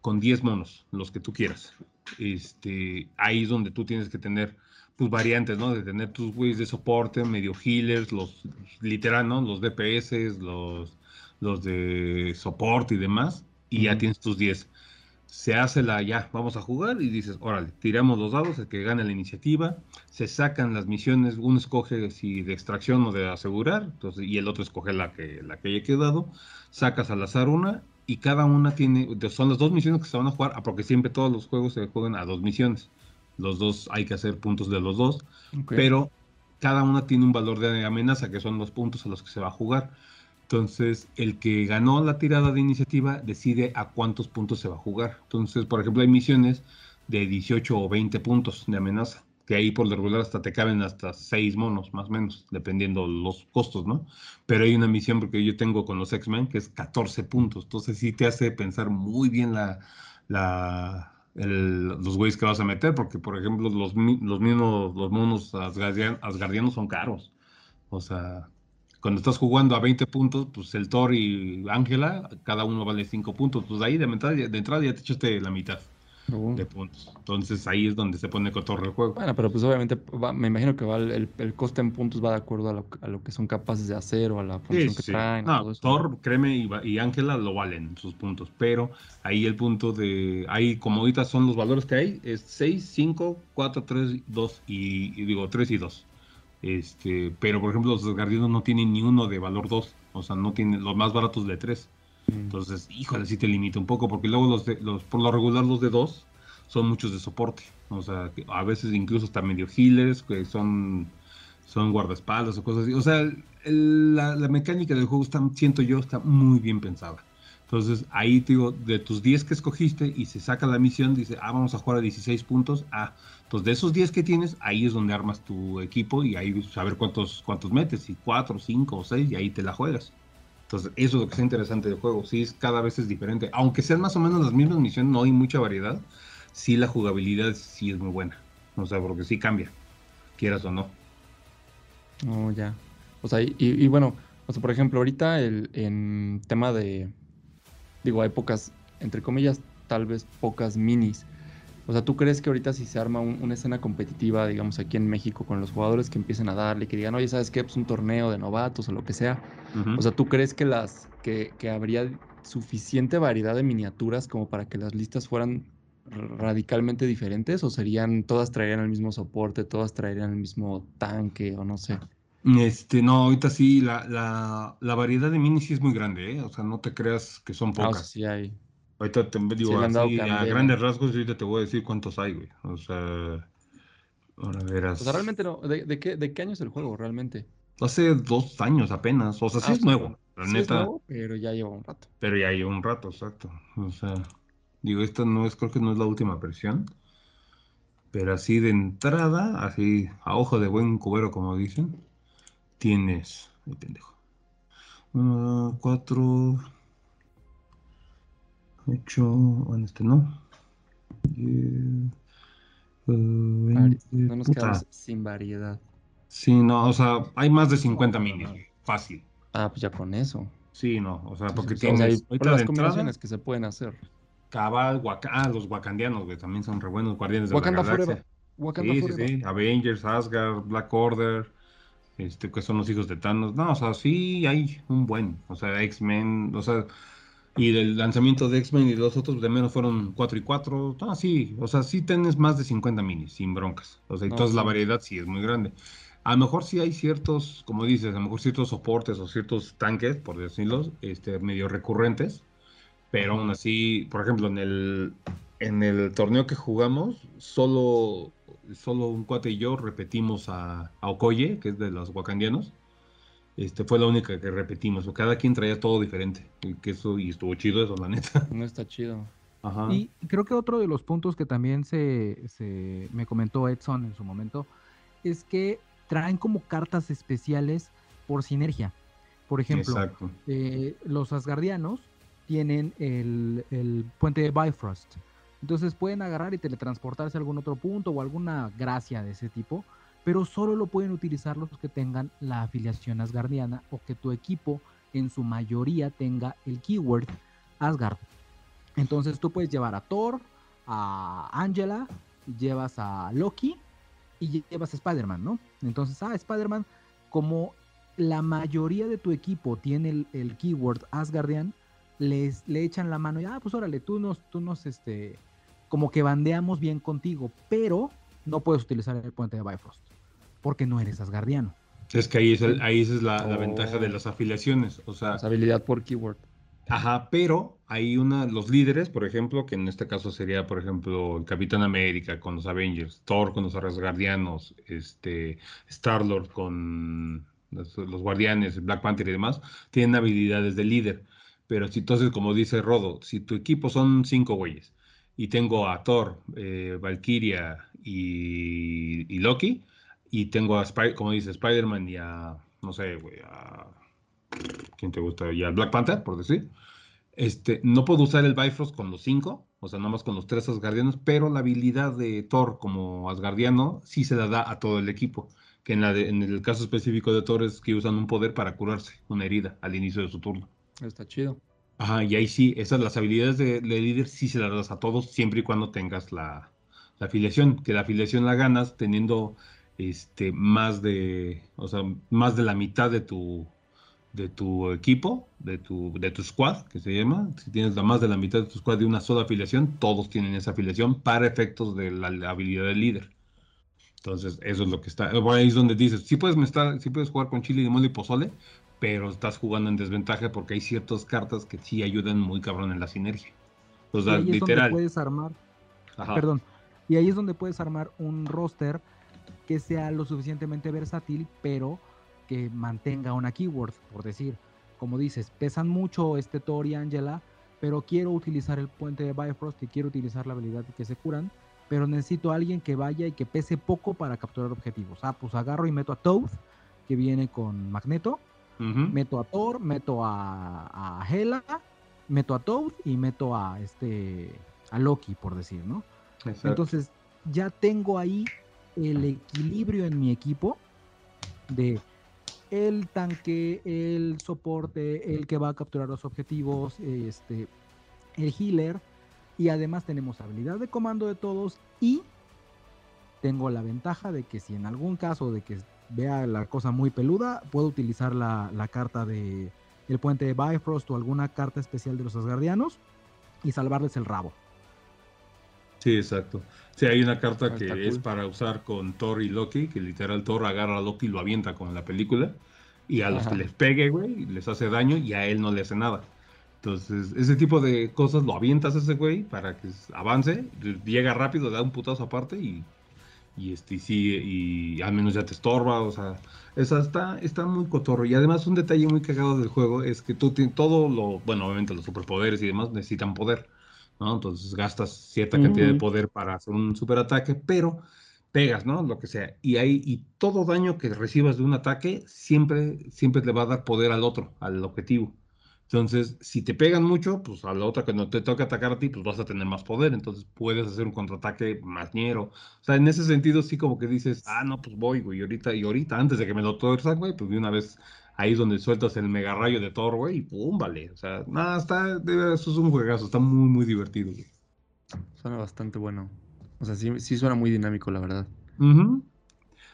con 10 monos, los que tú quieras. Este, ahí es donde tú tienes que tener pues variantes, ¿no? De tener tus güeyes de soporte, medio healers, los literal, ¿no? Los DPS, los, los de soporte y demás, y ya Ujú. tienes tus 10. Se hace la ya, vamos a jugar y dices, órale, tiramos los dados, el que gane la iniciativa, se sacan las misiones, uno escoge si de extracción o de asegurar, entonces, y el otro escoge la que, la que haya quedado, sacas al azar una y cada una tiene, son las dos misiones que se van a jugar, ah, porque siempre todos los juegos se juegan a dos misiones, los dos hay que hacer puntos de los dos, pero cada una tiene un valor de amenaza, que son los puntos a los que se va a jugar. Entonces, el que ganó la tirada de iniciativa decide a cuántos puntos se va a jugar. Entonces, por ejemplo, hay misiones de 18 o 20 puntos de amenaza, que ahí por lo regular hasta te caben hasta 6 monos, más o menos, dependiendo los costos, ¿no? Pero hay una misión porque yo tengo con los X-Men que es 14 puntos. Entonces, sí te hace pensar muy bien la, los güeyes que vas a meter, porque por ejemplo los, los mismos, los monos asgardian- asgardianos son caros. O sea, cuando estás jugando a 20 puntos, pues el Thor y Ángela, cada uno vale 5 puntos. Pues ahí de entrada, de entrada ya te echaste la mitad. Uh. de puntos. Entonces ahí es donde se pone cotorro el juego. Bueno, pero pues obviamente va- me imagino que va el, el- coste en puntos va de acuerdo a lo, a lo que son capaces de hacer o a la Sí, función que sí. traen. No, todo eso. Thor, créeme, y, Ángela lo valen sus puntos, pero ahí el punto de, ahí como ahorita son los valores que hay, es 6, 5, 4, 3, 2 y, y digo 3 y 2. Este, pero por ejemplo los guardianos no tienen ni uno de valor 2, o sea, no tienen los más baratos de 3. Mm. Entonces, híjole, sí te limita un poco, porque luego los de, los, por lo regular los de 2 son muchos de soporte. O sea, a veces incluso hasta medio healers, que son, son guardaespaldas o cosas así. O sea, la mecánica del juego está, siento yo, está muy bien pensada. Entonces, ahí te digo, de tus 10 que escogiste y se saca la misión, dice, ah, vamos a jugar a 16 puntos. Ah, entonces de esos 10 que tienes, ahí es donde armas tu equipo y ahí saber cuántos, cuántos metes, si 4, 5 o 6, y ahí te la juegas. Entonces, eso es lo que está interesante del juego. Sí, es, cada vez es diferente. Aunque sean más o menos las mismas misiones, no hay mucha variedad. Sí, la jugabilidad sí es muy buena. O sea, porque sí cambia, quieras o no. Oh, ya. O sea, y, y bueno, o sea, por ejemplo, ahorita el, en tema de, digo, hay pocas, entre comillas, tal vez pocas minis. O sea, ¿tú crees que ahorita si se arma un- una escena competitiva, digamos, aquí en México, con los jugadores que empiecen a darle, que digan, oye, ¿sabes qué? Pues un torneo de novatos o lo que sea. O sea, ¿tú crees que las, que, que habría suficiente variedad de miniaturas como para que las listas fueran radicalmente diferentes? ¿O serían, todas traerían el mismo soporte, todas traerían el mismo tanque o no sé? Este, no, ahorita sí, la, la, la variedad de minis sí es muy grande, ¿eh? O sea, no te creas que son Ah, pocas. sí hay. Ahorita te digo así, a grandes rasgos, ahorita te voy a decir cuántos hay, güey. O sea, ahora verás. O sea, realmente no. ¿De, de qué, de qué año es el juego realmente? Hace dos años apenas. O sea, sí Ah, es nuevo, la Sí es neta. nuevo, pero ya lleva un rato. Pero ya lleva un rato, exacto. O sea, digo, esta no es, creo que no es la última versión. Pero así de entrada, así a ojo de buen cubero, como dicen, tienes. Ay, pendejo. Uno, cuatro. Ocho. Bueno, este no. Eh, Vari- veinte, No nos puta. quedamos sin variedad. Sí, no, o sea, hay más de 50 minis, güey, fácil. Ah, pues ya con eso. Sí, no, o sea, porque Sí, o sea, tienes. por las de entrada, combinaciones que se pueden hacer. Cabal, Waka- ah, los wakandianos, güey, también son re buenos guardianes de la Wakanda galaxia. Wakanda Sí, sí, sí, Avengers, Asgard, Black Order, este, que son los hijos de Thanos. No, o sea, sí hay un buen, o sea, X-Men, o sea, y del lanzamiento de X-Men y los otros de menos fueron 4 y 4. No, sí, o sea, sí tienes más de 50 minis, sin broncas. O sea, No, entonces la variedad sí es muy grande. A lo mejor sí hay ciertos, como dices, a lo mejor ciertos soportes o ciertos tanques, por decirlo, este, medio recurrentes, pero aún así, por ejemplo, en el, en el torneo que jugamos, solo, solo un cuate y yo repetimos a, a Okoye, que es de los wakandianos. Este, fue la única que repetimos, o cada quien traía todo diferente, y que eso, y estuvo chido eso, la neta. No está chido. Ajá. Y creo que otro de los puntos que también se, se me comentó Edson en su momento es que traen como cartas especiales por sinergia. Por ejemplo, eh, los asgardianos tienen el, el puente de Bifrost. Entonces pueden agarrar y teletransportarse a algún otro punto o alguna gracia de ese tipo, pero solo lo pueden utilizar los que tengan la afiliación asgardiana o que tu equipo en su mayoría tenga el keyword Asgard. Entonces tú puedes llevar a Thor, a Angela, llevas a Loki y llevas a Spider-Man, ¿no? Entonces, ah, Spider-Man, como la mayoría de tu equipo tiene el, el keyword Asgardian, les, le echan la mano y, ah, pues órale, tú nos, tú nos, este, como que bandeamos bien contigo, pero no puedes utilizar el puente de Bifrost, porque no eres Asgardiano. Es que ahí es, el- ahí esa es la, la Oh. ventaja de las afiliaciones. O sea, sea, habilidad por keyword. Ajá, pero hay una, los líderes, por ejemplo, que en este caso sería, por ejemplo, el Capitán América con los Avengers, Thor con los Asgardianos, este, Star-Lord con los, los Guardianes, Black Panther y demás, tienen habilidades de líder. Pero si entonces, como dice Rodo, si tu equipo son cinco güeyes y tengo a Thor, eh, Valkyria y, y Loki, y tengo a, Spy- como dice, Spider-Man y a, no sé, güey, a ¿quién te gusta? Y al Black Panther, por decir. Este, no puedo usar el Bifrost con los cinco, o sea, nada más con los tres Asgardianos, pero la habilidad de Thor como Asgardiano sí se la da a todo el equipo. Que en, la de- en el caso específico de Thor es que usan un poder para curarse una herida al inicio de su turno. Está chido. Ajá, y ahí sí, esas las habilidades de, de líder sí se las das a todos, siempre y cuando tengas la, la afiliación, que la afiliación la ganas teniendo este más de, o sea, más de la mitad de tu de tu equipo, de tu, de tu squad, que se llama. Si tienes la más de la mitad de tu squad de una sola afiliación, todos tienen esa afiliación para efectos de la, la habilidad del líder. Entonces, eso es lo que está. Bueno, ahí es donde dices, sí puedes, estar, sí puedes jugar con chile, limón y pozole, pero estás jugando en desventaja porque hay ciertas cartas que sí ayudan muy cabrón en la sinergia. O Y sea, ahí es donde literal. puedes armar, Ajá. perdón, y ahí es donde puedes armar un roster que sea lo suficientemente versátil, pero que mantenga una keyword, por decir, como dices, pesan mucho este Thor y Angela, pero quiero utilizar el puente de Bifrost y quiero utilizar la habilidad que se curan, pero necesito a alguien que vaya y que pese poco para capturar objetivos. Ah, pues agarro y meto a Toad, que viene con Magneto, meto a Thor, meto a, a Hela, meto a Toad y meto a este a Loki, por decir, ¿no? Exacto. Entonces, ya tengo ahí el equilibrio en mi equipo de el tanque, el soporte, el que va a capturar los objetivos, este, el healer, y además tenemos habilidad de comando de todos y tengo la ventaja de que si en algún caso de que vea la cosa muy peluda, puedo utilizar la, la carta de el puente de Bifrost o alguna carta especial de los Asgardianos y salvarles el rabo. Sí, exacto. Sí, hay una carta Ah, que es para usar con Thor y Loki, que literal Thor agarra a Loki y lo avienta como en la película, y a los Ajá. que les pegue, güey, les hace daño y a él no le hace nada. Entonces, ese tipo de cosas lo avientas a ese güey para que avance, llega rápido, da un putazo aparte y, y este, y sí, y al menos ya te estorba, o sea, esa está, está muy cotorro. Y además un detalle muy cagado del juego es que tú tienes todo lo, bueno, obviamente los superpoderes y demás necesitan poder. ¿No? Entonces gastas cierta cantidad de poder para hacer un superataque, pero pegas, ¿no? Lo que sea. Y ahí, y todo daño que recibas de un ataque siempre, siempre le va a dar poder al otro, al objetivo. Entonces, si te pegan mucho, pues a la otra que no te toca atacar a ti, pues vas a tener más poder. Entonces puedes hacer un contraataque más ñero. O sea, en ese sentido, sí como que dices, ah, no, pues voy, güey. Y ahorita, y ahorita, antes de que me lo tuerzan, güey, pues de una vez ahí es donde sueltas el mega rayo de Thor, güey, y pum, vale. O sea, nada, está, de eso es un juegazo, está muy, muy divertido, güey. Suena bastante bueno. O sea, sí, sí suena muy dinámico, la verdad. Ujú.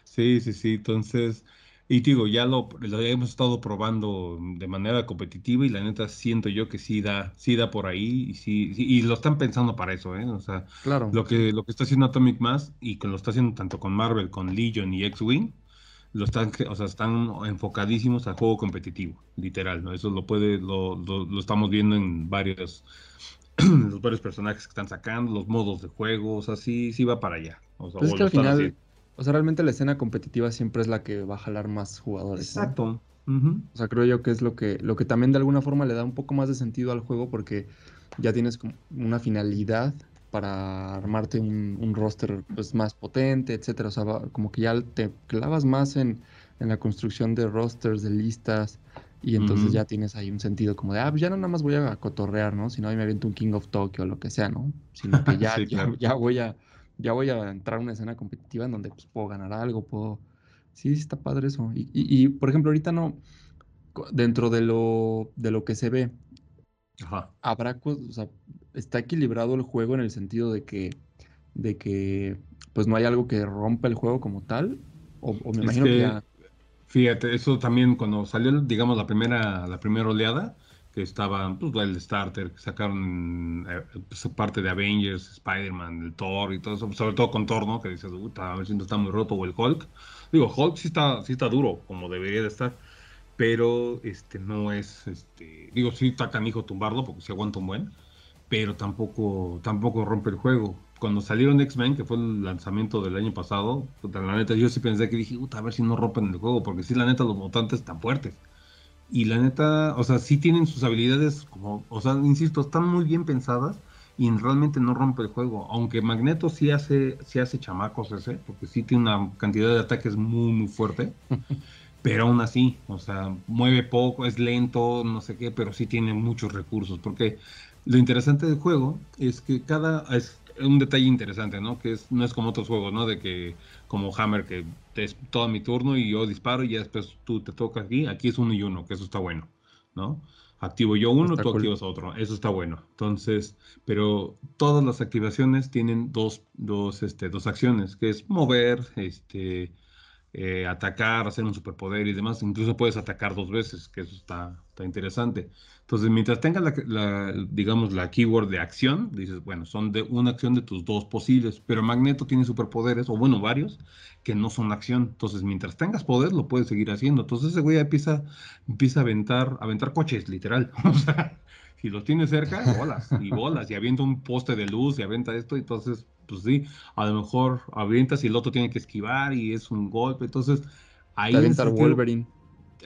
Sí, sí, sí. Entonces, y digo, ya lo, lo hemos estado probando de manera competitiva y la neta siento yo que sí da, sí da por ahí y sí, sí- y lo están pensando para eso, ¿eh? O sea, Claro. lo que, lo que está haciendo Atomic Mass y que lo está haciendo tanto con Marvel, con Legion y X-Wing, lo están, o sea, están enfocadísimos al juego competitivo, literal, ¿no? Eso lo puede, lo, lo, lo estamos viendo en varios, los varios personajes que están sacando, los modos de juego, o sea, sí, sí va para allá. O sea, Pues es que al final, haciendo. o sea, realmente la escena competitiva siempre es la que va a jalar más jugadores, ¿no? Exacto. O sea, creo yo que es lo que, lo que también de alguna forma le da un poco más de sentido al juego porque ya tienes como una finalidad para armarte un, un roster pues, más potente, etcétera. O sea, va- como que ya te clavas más en, en la construcción de rosters, de listas, y entonces Ujú. ya tienes ahí un sentido como de, ah, pues ya no nada más voy a cotorrear, ¿no? Sino ahí me aviento un King of Tokyo o lo que sea, ¿no? Sino que ya, Sí, ya, claro. ya voy a, ya voy a entrar a una escena competitiva en donde pues, puedo ganar algo, puedo... Sí, está padre eso. Y, y- y, por ejemplo, ahorita no, dentro de lo, de lo que se ve, Ajá. habrá, o sea, está equilibrado el juego en el sentido de que, de que, pues no hay algo que rompa el juego como tal, o, o me imagino que que- ya, Fíjate, eso también cuando salió, digamos, la primera, la primera oleada, que estaba pues, el starter, que sacaron eh, pues, parte de Avengers, Spider-Man, el Thor y todo eso, sobre todo con Thor, ¿no? Que dices, a ver si no está muy roto, o el Hulk. Digo, Hulk sí está, sí está duro, como debería de estar, pero este no es, este, digo, sí está canijo tumbarlo, porque se aguanta un buen, pero tampoco, tampoco rompe el juego. Cuando salieron X-Men, que fue el lanzamiento del año pasado, la neta, yo sí pensé que dije, a ver si no rompen el juego, porque sí, la neta, los mutantes están fuertes. Y la neta, o sea, sí tienen sus habilidades, como, o sea, insisto, están muy bien pensadas y realmente no rompe el juego. Aunque Magneto sí hace, sí hace chamacos ese, porque sí tiene una cantidad de ataques muy, muy fuerte. Pero aún así, o sea, mueve poco, es lento, no sé qué, pero sí tiene muchos recursos. Porque lo interesante del juego es que cada. Es un detalle interesante, ¿no? Que es, no es como otros juegos, ¿no? De que, como Hammer, que es todo mi turno y yo disparo y ya después tú te toca aquí. Aquí es uno y uno, que eso está bueno, ¿no? Activo yo uno, Está tú cool. activas otro. Eso está bueno. Entonces, pero todas las activaciones tienen dos, dos, este, dos acciones, que es mover, este, eh, atacar, hacer un superpoder y demás. Incluso puedes atacar dos veces, que eso está, está interesante. Entonces, mientras tengas la, digamos, la keyword de acción, dices, bueno, son de una acción de tus dos posibles, pero Magneto tiene superpoderes, o bueno, varios, que no son acción. Entonces, mientras tengas poder, lo puedes seguir haciendo. Entonces, ese güey empieza, empieza a aventar, a aventar coches, literal. O sea, si los tiene cerca, bolas, y bolas, y avienta un poste de luz, y avienta esto, entonces, pues sí, a lo mejor avientas y el otro tiene que esquivar, y es un golpe. Entonces, ahí Te en avienta sentido- Wolverine.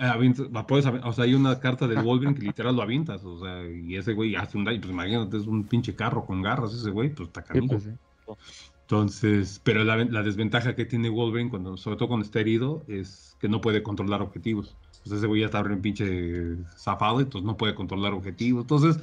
Avientas- va, puedes o sea, hay una carta del Wolverine que literal lo avientas, o sea, y ese güey hace un daño, pues imagínate, es un pinche carro con garras ese güey, pues está pues sí. Entonces, pero la, la desventaja que tiene Wolverine, cuando, sobre todo cuando está herido, es que no puede controlar objetivos. Sea, ese güey ya está bien pinche zafado, entonces no puede controlar objetivos. Entonces,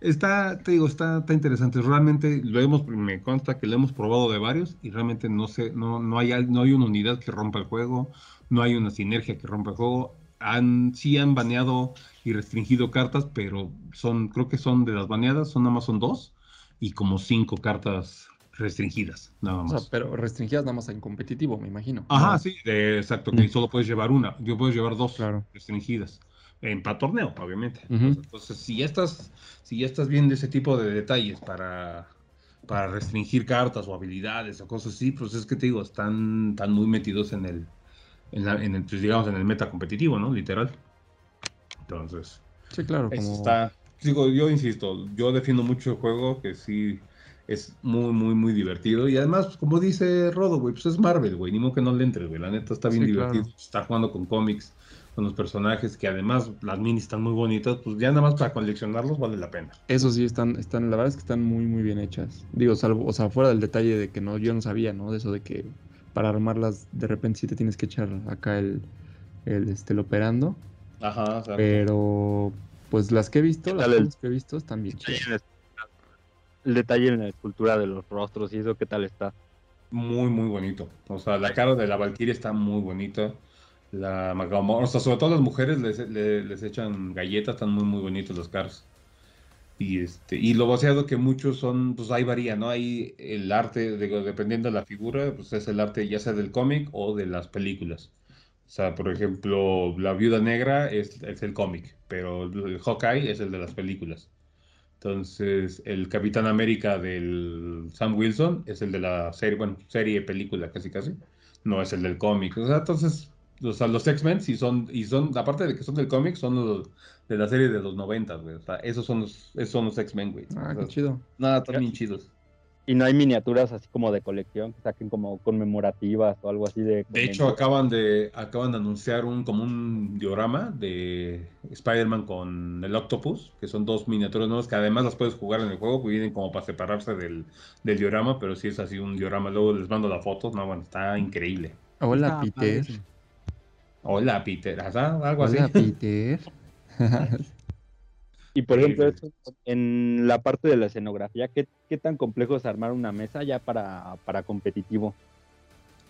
está, te digo, está, está interesante. Realmente lo hemos, me consta que lo hemos probado de varios y realmente no sé, no, no hay, no hay una unidad que rompa el juego, no hay una sinergia que rompa el juego. Han, sí han baneado y restringido cartas, pero son, creo que son de las baneadas, son nada más son dos y como cinco cartas restringidas, nada O más. sea, pero restringidas nada más en competitivo, me imagino. Ajá, No. sí, de- exacto, que Mm. solo puedes llevar una, yo puedes llevar dos Claro. restringidas. En para torneo, obviamente. Entonces, si ya estás, si ya estás viendo ese tipo de detalles para, para restringir cartas o habilidades o cosas así, pues es que te digo, están, están muy metidos en el, en, la- en el, pues, digamos, en el meta competitivo, ¿no? Literal. Entonces, Sí, claro, como está. Digo, yo insisto, yo defiendo mucho el juego, que sí es muy, muy, muy divertido. Y además, pues, como dice Rodo, güey, pues es Marvel, güey, ni modo que no le entres, güey. La neta está bien Sí, divertido. claro. Está jugando con cómics, con los personajes, que además las minis están muy bonitas, pues ya nada más para coleccionarlos vale la pena. Eso sí, están, están, la verdad es que están muy, muy bien hechas. Digo, salvo, o sea, fuera del detalle de que no, yo no sabía, ¿no? De eso de que para armarlas, de repente sí te tienes que echar acá el, el, este, el operando. Ajá, o sea, Pero, pues las que he visto, las el- que he visto están bien chidas. El detalle en la escultura de los rostros y eso, ¿qué tal está? muy, muy bonito. O sea, la cara de la Valkyria está muy bonita. La o sea, sobre todo las mujeres les, le- les echan galletas, están muy, muy bonitos los caras. Y este, y lo vaciado que muchos son, pues ahí varía, ¿no? Ahí el arte, digo, dependiendo de la figura, pues es el arte ya sea del cómic o de las películas. O sea, por ejemplo, la Viuda Negra es, es el cómic, pero el Hawkeye es el de las películas. Entonces, el Capitán América del Sam Wilson es el de la serie, bueno, serie, película, casi casi. No es el del cómic. O sea, entonces, o sea, los X-Men sí son, y son, aparte de que son del cómic, son los de la serie de los 90, güey. O sea, esos son los, esos son los X-Men, güey. Ah, O sea, qué chido. nada, están bien chidos. Y no hay miniaturas así como de colección que saquen como conmemorativas o algo así de. De hecho, acaban de, acaban de anunciar un, como un diorama de Spider-Man con el Octopus, que son dos miniaturas nuevas que además las puedes jugar en el juego, que vienen como para separarse del, del diorama, pero sí es así un diorama. Luego les mando la foto, no, bueno, está increíble. Hola, Peter. Hola, Peter, ¿ah? algo así. Hola, Peter. Y por ejemplo, sí. eso, en la parte de la escenografía, ¿qué, qué tan complejo es armar una mesa ya para, para competitivo?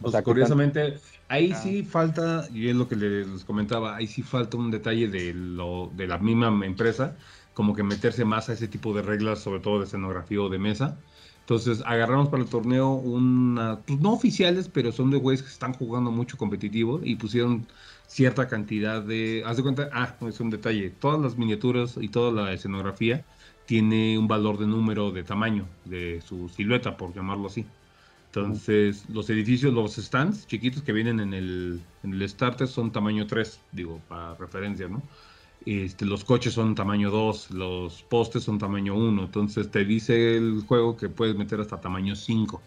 Pues, sea, ¿qué tan- curiosamente, ahí Ah. sí falta, y es lo que les, les comentaba, ahí sí falta un detalle de, lo, de la misma empresa, como que meterse más a ese tipo de reglas, sobre todo de escenografía o de mesa. Entonces, agarramos para el torneo una, pues no oficiales, pero son de güeyes que están jugando mucho competitivo y pusieron cierta cantidad de, haz de cuenta, ah, es un detalle, todas las miniaturas y toda la escenografía tiene un valor de número de tamaño de su silueta, por llamarlo así. Entonces, los edificios, los stands chiquitos que vienen en el, en el starter son tamaño 3, digo, para referencia, ¿no? Este, los coches son tamaño 2, los postes son tamaño 1, entonces te dice el juego que puedes meter hasta tamaño 5,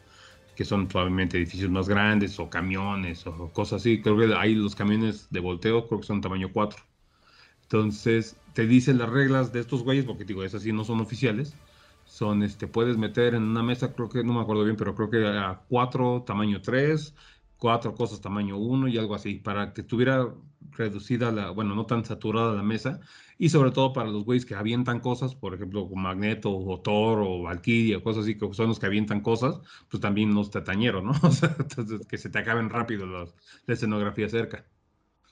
que son probablemente edificios más grandes o camiones o cosas así. Creo que hay los camiones de volteo, creo que son tamaño 4. Entonces, te dicen las reglas de estos güeyes, porque digo, esas sí no son oficiales. Son, este, puedes meter en una mesa, creo que, no me acuerdo bien, pero creo que a 4 tamaño 3, cuatro cosas tamaño 1 y algo así, para que estuviera reducida la, bueno, no tan saturada la mesa, y sobre todo para los güeyes que avientan cosas, por ejemplo, Magneto o Thor o Valkyria, cosas así, que son los que avientan cosas, pues también no está tañero, ¿no? O sea, entonces, que se te acaben rápido los, la escenografía cerca.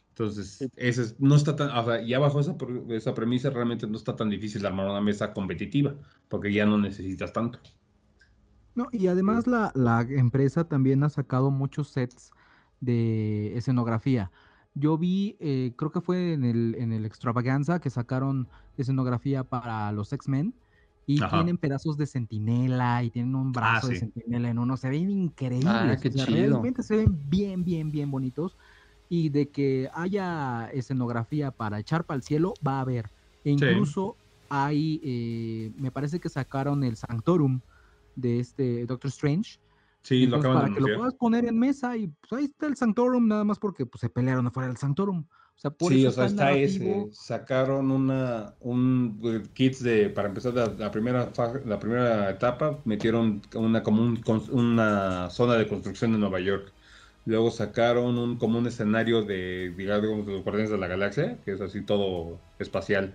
Entonces, ese es- no está tan, o sea, ya bajo esa, esa premisa realmente no está tan difícil armar una mesa competitiva, porque ya no necesitas tanto. No, y además la, la empresa también ha sacado muchos sets de escenografía. Yo vi, eh, creo que fue en el, en el Extravaganza que sacaron escenografía para los X-Men y Ajá. tienen pedazos de sentinela y tienen un brazo de sí. sentinela en uno. Se ven increíbles. Ah, qué o sea, chido. realmente se ven bien, bien, bien bonitos. Y de que haya escenografía para echar para el cielo, va a haber. E Sí. incluso hay, eh, me parece que sacaron el Sanctorum de este Doctor Strange. Sí, lo de para que lo puedas poner en mesa y pues ahí está el Sanctorum, nada más porque pues, se pelearon afuera del Sanctorum. O sea, por Sí, eso o sea, está ese. Sacaron una, un eh, kits de, para empezar la, la primera la primera etapa, metieron una como un una zona de construcción en Nueva York. Luego sacaron un como un escenario de, digamos, de los Guardianes de la Galaxia, que es así todo espacial.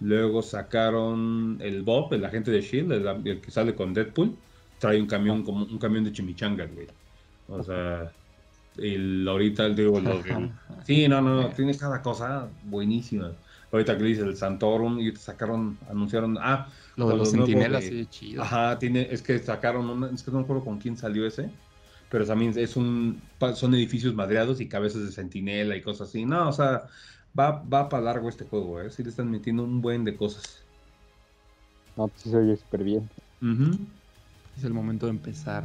Luego sacaron el Bob, el agente de Shield, E el, el que sale con Deadpool, trae un camión como un camión de chimichangas, güey. O sea, el ahorita digo lo del- Sí, no, no, no, tiene cada cosa buenísima. Ahorita que dice el Santorum y sacaron, anunciaron, ah, Lo de los de- sí, chido. Ajá, tiene, es que sacaron una, es que no me acuerdo con quién salió ese, pero también es un, son edificios madreados y cabezas de sentinela y cosas así. No, o sea, va, va para largo este juego, ¿eh? Sí le están metiendo un buen de cosas. No, pues sí se oye súper bien. Ujú. Es el momento de empezar.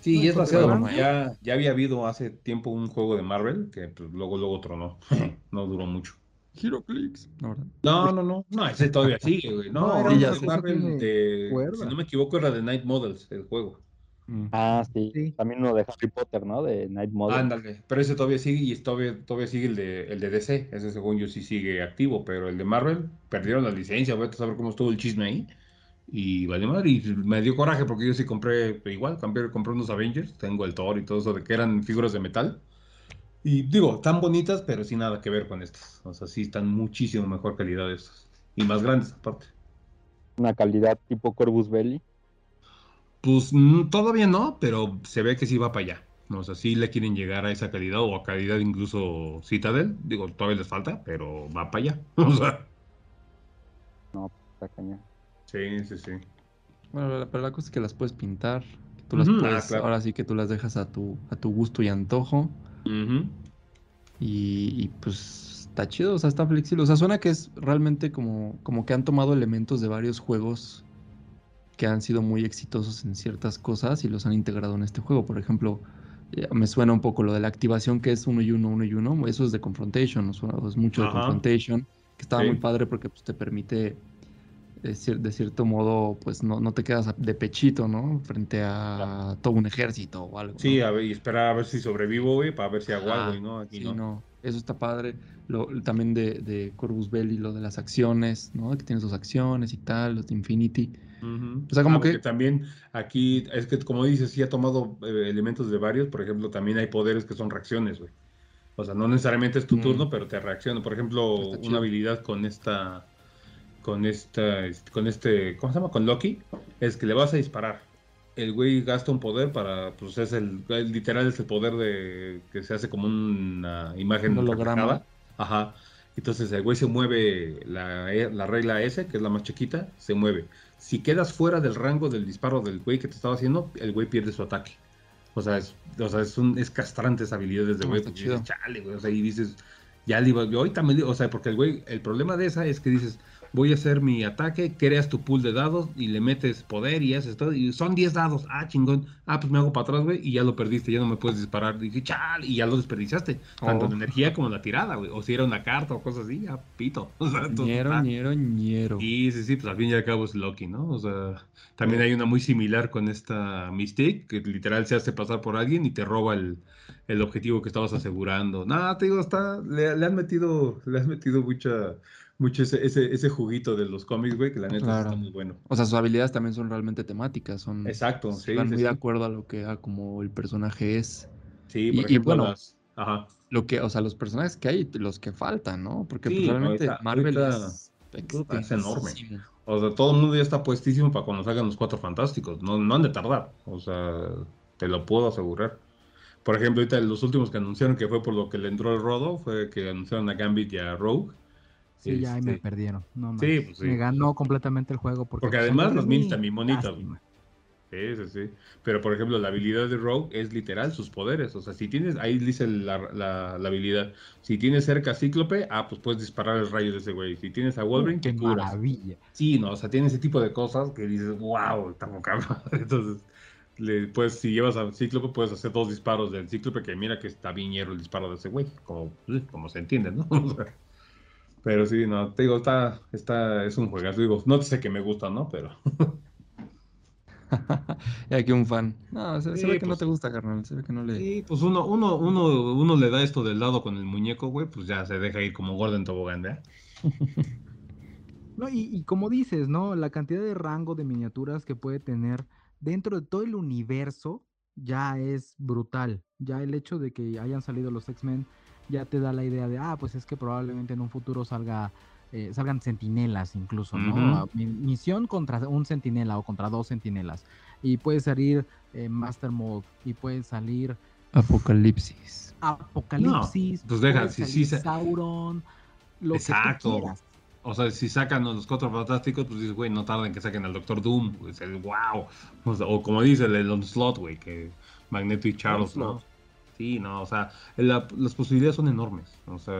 Sí, No, y es realmente- ya, ya había habido hace tiempo un juego de Marvel que pues, luego, luego tronó. No duró mucho. Giroclix. No. No, no, no, no, ese todavía sigue, güey. No, No, era. Marvel de, cuerda. si no me equivoco, era de Night Models, el juego. Mm. Ah, sí. Sí. También uno de Harry Potter, ¿no? De Night Mother. Ándale, pero ese todavía sigue y todavía, todavía sigue el de, el de DC, ese según yo sí sigue activo, pero el de Marvel perdieron la licencia, voy a saber cómo estuvo el chisme ahí. Y vale madre, y me dio coraje porque yo sí compré, igual, compré, compré unos Avengers, tengo el Thor y todo eso de que eran figuras de metal. Y digo, están bonitas, pero sin nada que ver con estas. O sea, sí están muchísimo mejor calidad estas. Y más grandes aparte. Una calidad tipo Corvus Belli. Pues mm, todavía no, pero se ve que sí va para allá. O sea, sí le quieren llegar a esa calidad o a calidad incluso Citadel. Digo, todavía les falta, pero va para allá. O sea, Está cañón. Sí, sí, sí. Bueno, pero la cosa es que las puedes pintar. que Tú las ah, puedes, claro. ahora sí que tú las dejas a tu, a tu gusto y antojo. Ujú. Y, y, pues está chido, o sea, está flexible. O sea, suena que es realmente como, como que han tomado elementos de varios juegos que han sido muy exitosos en ciertas cosas y los han integrado en este juego. Por ejemplo, eh, me suena un poco lo de la activación que es uno y uno, uno y uno. Eso es de Confrontation, ¿no? Suena- es mucho de. Confrontation, que estaba Sí. muy padre porque pues, te permite, de, cier- de cierto modo, pues no, no te quedas de pechito, ¿no? Frente a todo un ejército o algo. Sí, ¿no? a ver, y esperar a ver si sobrevivo, güey, para ver si hago Ah, algo y no, aquí Sí, no. no, eso está padre. Lo, también de, de Corvus Belli, lo de las acciones, ¿no? Que tiene sus acciones y tal, los de Infinity. O sea, como Ah, que- también aquí, es que como dices, sí ha tomado eh, elementos de varios. Por ejemplo, también hay poderes que son reacciones, güey. O sea, no necesariamente es tu Mm. turno, pero te reacciona. Por ejemplo, una habilidad con esta, con esta, este, con este, ¿cómo se llama? Con Loki, es que le vas a disparar. El güey gasta un poder para, pues es el, el- literal es el poder de que se hace como una imagen Un holograma. Ajá. Entonces el güey se mueve la, E- la regla S, que es la más chiquita, se mueve. Si quedas fuera del rango del disparo del güey que te estaba haciendo, el güey pierde su ataque. O sea, es, o sea, es, un, es castrante esa habilidad desde güey. dices, chale, güey. O sea, y dices, ya le iba, yo ahorita me, o sea, porque el güey, el problema de esa es que dices, voy a hacer mi ataque, creas tu pool de dados y le metes poder y haces todo, y son 10 dados, ah, chingón, ah, pues me hago para atrás, güey, y ya lo perdiste, ya no me puedes disparar. Y dije, chale, y ya lo desperdiciaste, tanto Oh. la energía como la tirada, güey, o si era una carta o cosas así, ya pito. O sea, entonces, ñero, ah, ñero, ñero. Sí, sí, sí, pues al fin y al cabo es Loki, ¿no? O sea, también hay una muy similar con esta Mystique, que literal se hace pasar por alguien y te roba el, el objetivo que estabas asegurando. Nada, te digo, está, le, le han metido, le han metido mucha, mucho ese, ese, ese juguito de los cómics, güey, que la neta Claro. está muy bueno. O sea, sus habilidades también son realmente temáticas, son Exacto, sí, sí, muy de acuerdo a lo que a como el personaje es. Sí, por y ejemplo, bueno, las... Ajá. Lo que, o sea, los personajes que hay, los que faltan, ¿no? Porque Sí, pues, realmente ahorita- Marvel ahorita- es, es enorme. O sea, todo el mundo ya está puestísimo para cuando salgan los cuatro fantásticos. No, no han de tardar. O sea, te lo puedo asegurar. Por ejemplo, ahorita los últimos que anunciaron que fue por lo que le entró el rodo fue que anunciaron a Gambit y a Rogue. Sí, ya ahí me Este, perdieron. No, Sí, pues sí. Me ganó completamente el juego. Porque, Porque pues, además los mí. también bonitos. Sí, sí, sí. Pero por ejemplo, la habilidad de Rogue es literal sus poderes. O sea, si tienes, ahí dice la, la- la habilidad. Si tienes cerca a Cíclope, ah, pues puedes disparar el rayo de ese güey. Si tienes a Wolverine, Qué curas. maravilla. Sí, no, o sea, tiene ese tipo de cosas que dices, wow, está. Entonces, le, pues, si llevas a Cíclope, puedes hacer dos disparos del Cíclope, que mira que está bien hierro el disparo de ese güey, como, pues, como se entiende, ¿no? Pero sí, no, te digo, está, está, es un juegazo, digo, no sé que me gusta, ¿no? Pero, Y aquí un fan. No, se, se Sí, ve que no pues- te gusta, carnal. Se ve que no le. sí, pues uno, uno, uno, uno le da esto del lado con el muñeco, güey, pues ya se deja ir como Gordon Tobogán, ¿verdad? No, y, y como dices, ¿no? La cantidad de rango de miniaturas que puede tener dentro de todo el universo ya es brutal. Ya el hecho de que hayan salido los X-Men ya te da la idea de, ah, pues es que probablemente en un futuro salga, eh, salgan sentinelas incluso, ¿no? Ah, mi- Misión contra un sentinela o contra dos sentinelas. Y puede salir eh, Master Mode y puede salir Apocalipsis. Apocalipsis. pues deja, puede sí, sí se- Sauron. Lo Exacto. que tú. O sea, si sacan a los cuatro fantásticos, pues dices, güey, no tardan que saquen al Doctor Doom. Pues el wow. O, sea, o como dice el, el Onslaught, güey, que Magneto y Charles, ¿no? Sí, no, o sea, la- las posibilidades son enormes. O sea,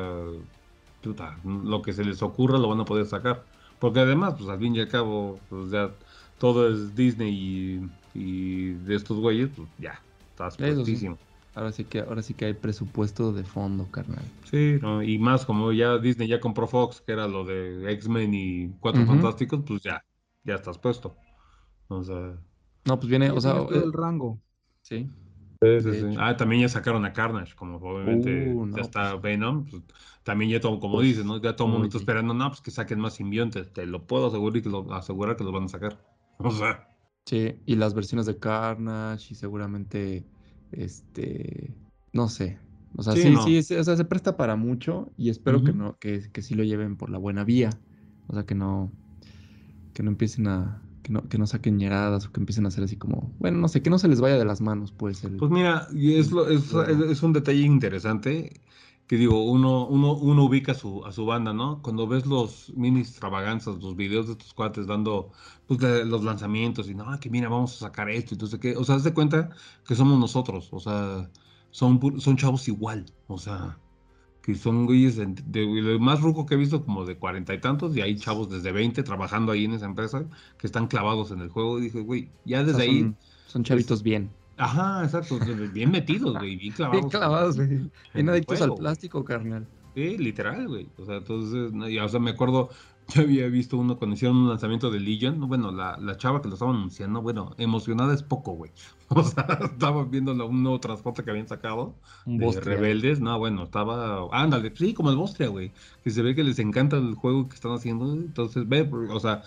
puta, lo que se les ocurra lo van a poder sacar. Porque además, pues al fin y al cabo, pues ya todo es Disney y, y de estos güeyes, pues ya, estás sí. puestísimo. Ahora sí que, ahora sí que hay presupuesto de fondo, carnal. Sí, no, y más como ya Disney ya compró Fox, que era lo de X-Men y Cuatro. Fantásticos, pues ya, ya estás puesto. O sea, No, pues viene, o sea, eh, el rango. sí. Sí, De sí, sí. hecho. Ah, también ya sacaron a Carnage, como obviamente Uh, no, ya está pues. Venom, pues, también ya todo, como dices, ¿no? Ya todo el mundo está esperando, no, pues que saquen más simbiontes, te lo puedo asegurar y que lo, asegurar que los van a sacar. O sea, Sí, y las versiones de Carnage y seguramente, este, no sé. O sea, Sí, sí, no. sí, sí, o sea, se presta para mucho y espero que no, que, que sí lo lleven por la buena vía. O sea, que no, que no empiecen a, que no, que no saquen ñeradas o que empiecen a hacer así como, bueno, no sé, que no se les vaya de las manos, pues, el, Pues mira, es, lo- es, es un detalle interesante que digo, uno, uno, uno ubica a su, a su banda, ¿no? Cuando ves los mini extravaganzas, los videos de estos cuates dando pues, de- los lanzamientos y no, que mira, vamos a sacar esto y entonces qué, o sea, haz de cuenta que somos nosotros, o sea, son, son chavos igual, o sea, que son güeyes de, de- de más ruco que he visto como de cuarenta y tantos y hay chavos desde 20 trabajando ahí en esa empresa que están clavados en el juego y dije, güey, ya o sea, desde ahí... son, chavitos bien. Ajá, exacto, bien metidos, güey, bien clavados. Bien clavados, güey. en Bien adictos al plástico, carnal. Sí, literal, güey. O sea, entonces, no, y, o sea, me acuerdo, yo había visto uno cuando hicieron un lanzamiento de Legion, no, bueno, la, la chava que lo estaba anunciando, bueno, emocionada es poco, güey. O sea, estaba viendo la- un nuevo transporte que habían sacado Un de Bostria. rebeldes, no, bueno, estaba, ándale, sí, como el Bostria, güey, que se ve que les encanta el juego que están haciendo, entonces, ve, o sea,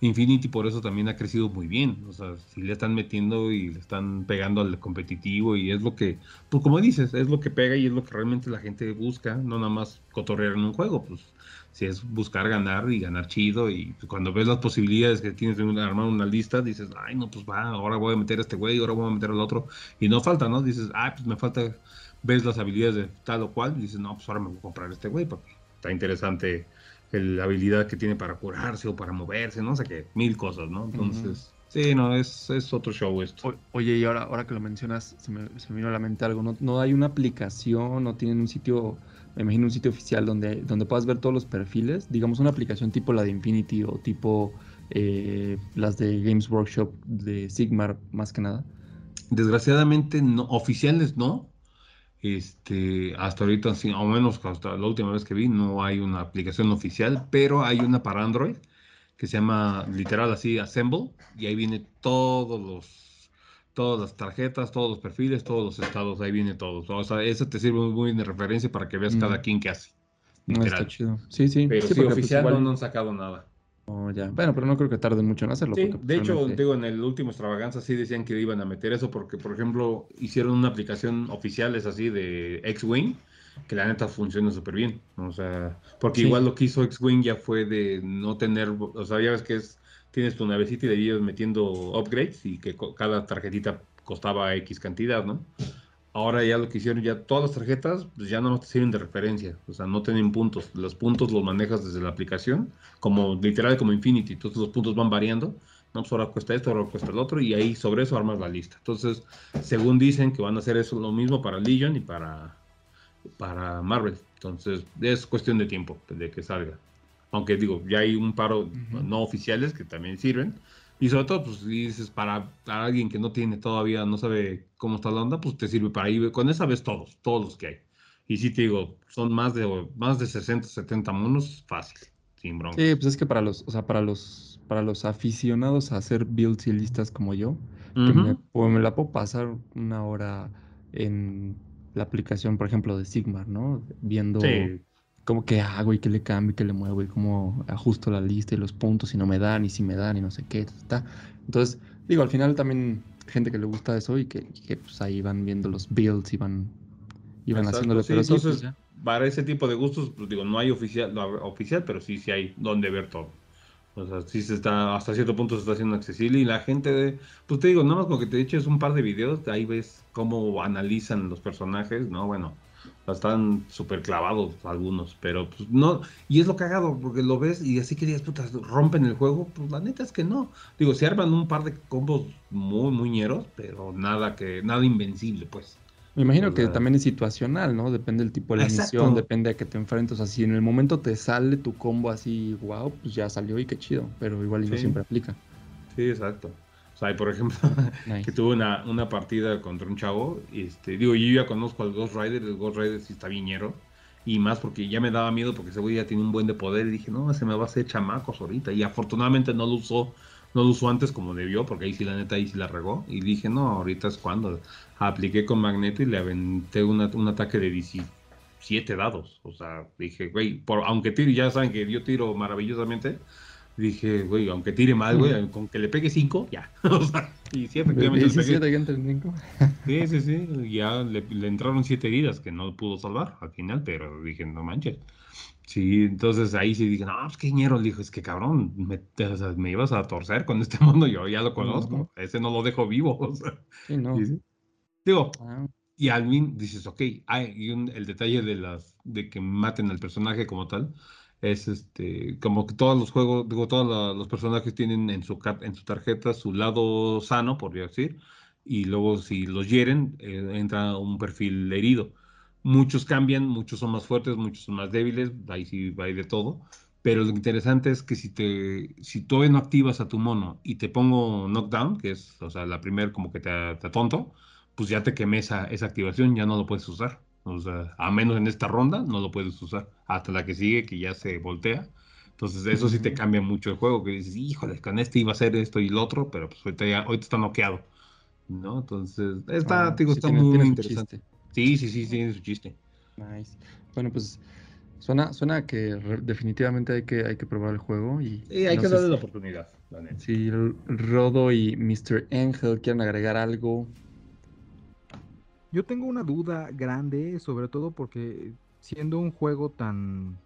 Infinity por eso también ha crecido muy bien, o sea, si le están metiendo y le están pegando al competitivo y es lo que, pues como dices, es lo que pega y es lo que realmente la gente busca, no nada más cotorrear en un juego, pues si es buscar ganar y ganar chido y cuando ves las posibilidades que tienes de armar una lista, dices, ay, no, pues va, ahora voy a meter a este güey, ahora voy a meter al otro y no falta, ¿no? Dices, ay, pues me falta, ves las habilidades de tal o cual y dices, no, pues ahora me voy a comprar a este güey porque está interesante el- la habilidad que tiene para curarse o para moverse, no sé qué, mil cosas, ¿no? Entonces, sí, no, es, es otro show esto. O- Oye, y ahora, ahora que lo mencionas, se me, se me vino a la mente algo. ¿No, no hay una aplicación, no tienen un sitio, me imagino un sitio oficial donde, donde puedas ver todos los perfiles? Digamos una aplicación tipo la de Infinity o tipo eh, las de Games Workshop de Sigmar, más que nada. Desgraciadamente, no, oficiales no. Este, hasta ahorita, sí, o menos hasta la última vez que vi, no hay una aplicación oficial, pero hay una para Android que se llama literal así Assemble y ahí viene todos los, todas las tarjetas, todos los perfiles, todos los estados, ahí viene todo. O sea, eso te sirve muy bien de referencia para que veas Mm. cada quien que hace. No, está chido. Sí, sí. Pero sí, sí, pues, oficial igual- no, no han sacado nada. no, ya. Bueno, pero no creo que tarden mucho en hacerlo. Sí, porque, pues, de hecho, realmente- digo, en el último extravaganza sí decían que iban a meter eso porque, por ejemplo, hicieron una aplicación oficial, es así, de X-Wing, que la neta funciona súper bien. O sea, porque Sí. igual lo que hizo X-Wing ya fue de no tener, o sea, ya ves que es, tienes tu navecita y ahí ibas metiendo upgrades y que cada tarjetita costaba X cantidad, ¿no? Ahora ya lo que hicieron, ya todas las tarjetas pues ya no te sirven de referencia, o sea, no tienen puntos. Los puntos los manejas desde la aplicación, como literal como Infinity, entonces los puntos van variando. No, pues ahora cuesta esto, ahora cuesta el otro, y ahí sobre eso armas la lista. Entonces, según dicen que van a hacer eso lo mismo para Legion y para, para Marvel. Entonces, es cuestión de tiempo de que salga. Aunque digo, ya hay un paro no oficiales que también sirven. Y sobre todo, pues dices, para, para, alguien que no tiene todavía, no sabe cómo está la onda, pues te sirve para ir. Con esa ves todos, todos los que hay. Y sí te digo, son más de, más de 60, 70 monos, fácil, sin bronca. Sí, pues es que para los, o sea, para los, para los aficionados a hacer builds y listas como yo, que me, pues, me la puedo pasar una hora en la aplicación, por ejemplo, de Sigmar, ¿no? Viendo Sí. Cómo que hago y qué le cambio y qué le muevo y cómo ajusto la lista y los puntos y no me dan y si me dan y no sé qué. ta. Entonces, digo, al final también gente que le gusta eso y que, y que, pues ahí van viendo los builds y van, y van Exacto, haciéndole. sí, Pero sí, pues, entonces, para ese tipo de gustos, pues digo, no hay oficial, no, oficial, pero sí, sí hay donde ver todo. O sea, sí se está, hasta cierto punto se está haciendo accesible y la gente, de, pues te digo, nada más con que te eches un par de videos, ahí ves cómo analizan los personajes, ¿no? Bueno, están súper clavados algunos, pero pues no, y es lo cagado, porque lo ves y así que digas, puta, rompen el juego, pues la neta es que no. Digo, se arman un par de combos muy, muy ñeros, pero nada que, nada invencible, pues. Me imagino que también es situacional, ¿no? Depende del tipo de la Exacto. misión, depende a qué te enfrentes. O sea, si en el momento te sale tu combo así, wow, pues ya salió y qué chido. Pero igual y no Sí. siempre aplica. Sí, exacto. O sea, por ejemplo, Nice. que tuve una, una partida contra un chavo, este, digo, yo ya conozco al Ghost Rider, el Ghost Rider sí está viñero, y más porque ya me daba miedo porque ese güey ya tiene un buen de poder, y dije, no, se me va a hacer chamacos ahorita, y afortunadamente no lo usó, no lo usó antes como debió, porque ahí sí la neta, ahí sí la regó, y dije, no, ahorita es cuando, apliqué con Magneto y le aventé una- un ataque de 17 dados, o sea, dije, güey, por, aunque tire, ya saben que yo tiro maravillosamente, Dije, güey, aunque tire mal, güey, con que le pegue 5, ya. o sea, y sí, efectivamente le pegué. 17 que entra en cinco. Sí, sí, sí. y Ya le, le entraron 7 heridas que no pudo salvar al final, pero dije, no manches. Sí, entonces ahí sí dije, no, pues qué ñero. Le dijo, es que cabrón, me, o sea, me ibas a torcer con este mundo, yo ya lo conozco. Ese no lo dejo vivo. o sea, Sí, no. sí. Digo, Ah, y al fin dices, ok, hay y un- el detalle de las de que maten al personaje como tal es este como que todos los juegos, digo, todos los personajes tienen en su en su tarjeta su lado sano, podría decir, y luego si los hieren eh, entra un perfil herido. Muchos cambian, muchos son más fuertes, muchos son más débiles, ahí sí hay de todo. Pero lo interesante es que si te, si todavía no activas a tu mono y te pongo knockdown, que es, o sea, la primera como que te, te atonto, pues ya te quemé esa, esa activación, ya no lo puedes usar. O sea, a menos en esta ronda no lo puedes usar. Hasta la que sigue, que ya se voltea. Entonces, eso sí te cambia mucho el juego, que dices, híjole, con este iba a ser esto y lo otro, pero pues ahorita, ya, ahorita está noqueado. ¿No? Entonces, está, ah, te digo, sí, está tiene- muy tiene interesante. Sí, sí, sí, tiene su chiste. Nice. Bueno, pues suena, suena que definitivamente hay que, hay que probar el juego y Sí, hay no que darle si- la oportunidad, la neta. Si Rodo y Mr. Angel quieren agregar algo. Yo tengo una duda grande, sobre todo porque siendo un juego tan,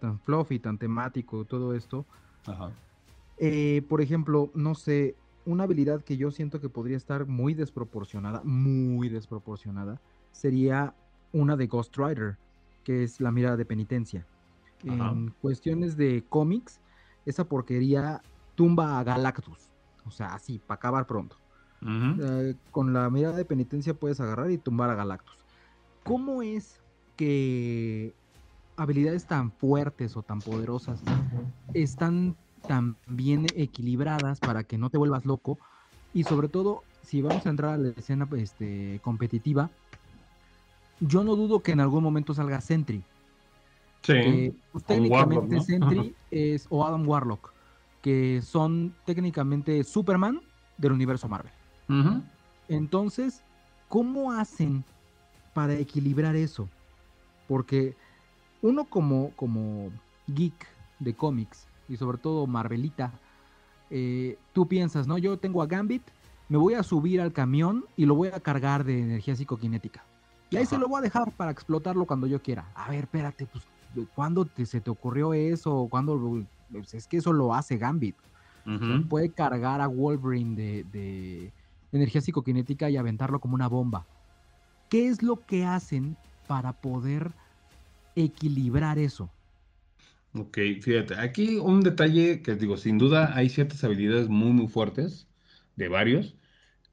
tan fluffy, tan temático, todo esto, Ajá. eh, por ejemplo, no sé, una habilidad que yo siento que podría estar muy desproporcionada, muy desproporcionada, sería una de Ghost Rider, que es la mirada de penitencia. Ajá. En cuestiones de cómics, esa porquería tumba a Galactus. O sea, así, para acabar pronto. Eh, con la mirada de penitencia puedes agarrar y tumbar a Galactus. ¿Cómo es que habilidades tan fuertes o tan poderosas están tan bien equilibradas para que no te vuelvas loco? Y sobre todo, si vamos a entrar a la escena este, competitiva, yo no dudo que en algún momento salga Sentry. Sí. pues, técnicamente Warlock, ¿no? Sentry es, o Adam Warlock, que son técnicamente Superman del universo Marvel. Entonces, ¿cómo hacen para equilibrar eso? Porque uno como, como geek de cómics y sobre todo Marvelita, eh, tú piensas, ¿no? Yo tengo a Gambit, me voy a subir al camión y lo voy a cargar de energía psicoquinética. Y ahí se lo voy a dejar para explotarlo cuando yo quiera. A ver, espérate, pues, ¿cuándo te- se te ocurrió eso? ¿Cuándo pues, es que eso lo hace Gambit. O sea, Ujú. puede cargar a Wolverine de, de energía psicoquinética y aventarlo como una bomba. ¿Qué es lo que hacen para poder equilibrar eso? Ok, fíjate, aquí un detalle que digo, sin duda hay ciertas habilidades muy, muy fuertes, de varios.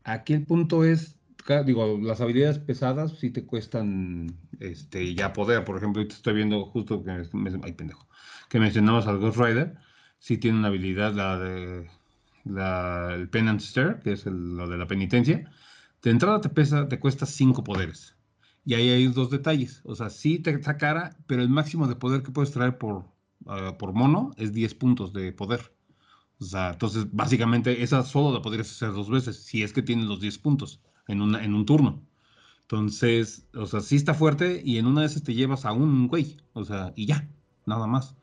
Aquí el punto es, digo, las habilidades pesadas sí te cuestan este, ya poder. Por ejemplo, ahorita estoy viendo justo que, me- pendejo, que mencionabas al Ghost Rider, sí tiene una habilidad, la de la, el Penance Stare, que es el- lo de la penitencia. De entrada te pesa, te cuesta 5 poderes. Y ahí hay dos detalles. O sea, sí te está cara, pero el máximo de poder que puedes traer por, ah, por mono es 10 puntos de poder. O sea, entonces básicamente esa solo la podrías hacer dos veces, si es que tienes los 10 puntos en, una, en un turno. Entonces, o sea, sí está fuerte y en una de esas te llevas a un güey. O sea, y ya, nada más.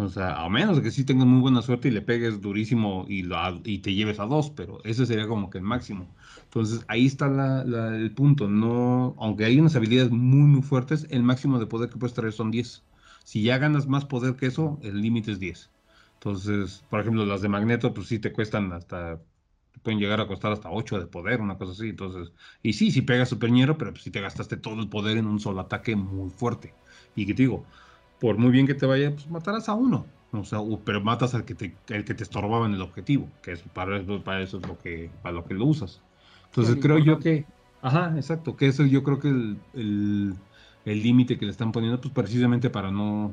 O sea, a menos que sí tengas muy buena suerte y le pegues durísimo y, lo- y te lleves a dos, pero ese sería como que el máximo. Entonces, ahí está la- el punto. No, aunque hay unas habilidades muy, muy fuertes, el máximo de poder que puedes traer son 10. Si ya ganas más poder que eso, el límite es 10. Entonces, por ejemplo, las de Magneto, pues sí te cuestan hasta, pueden llegar a costar hasta 8 de poder, una cosa así. Entonces, y sí, si pegas superñero, pero pues sí te gastaste todo el poder en un solo ataque muy fuerte. Y que te digo, por muy bien que te vaya, pues matarás a uno. O sea, pero matas al que te, el que te estorbaba en el objetivo, que es para eso, para eso es lo que, para lo que lo usas. Entonces creo yo que, ajá, exacto, que eso yo creo que el, el, el límite que le están poniendo, pues precisamente para no,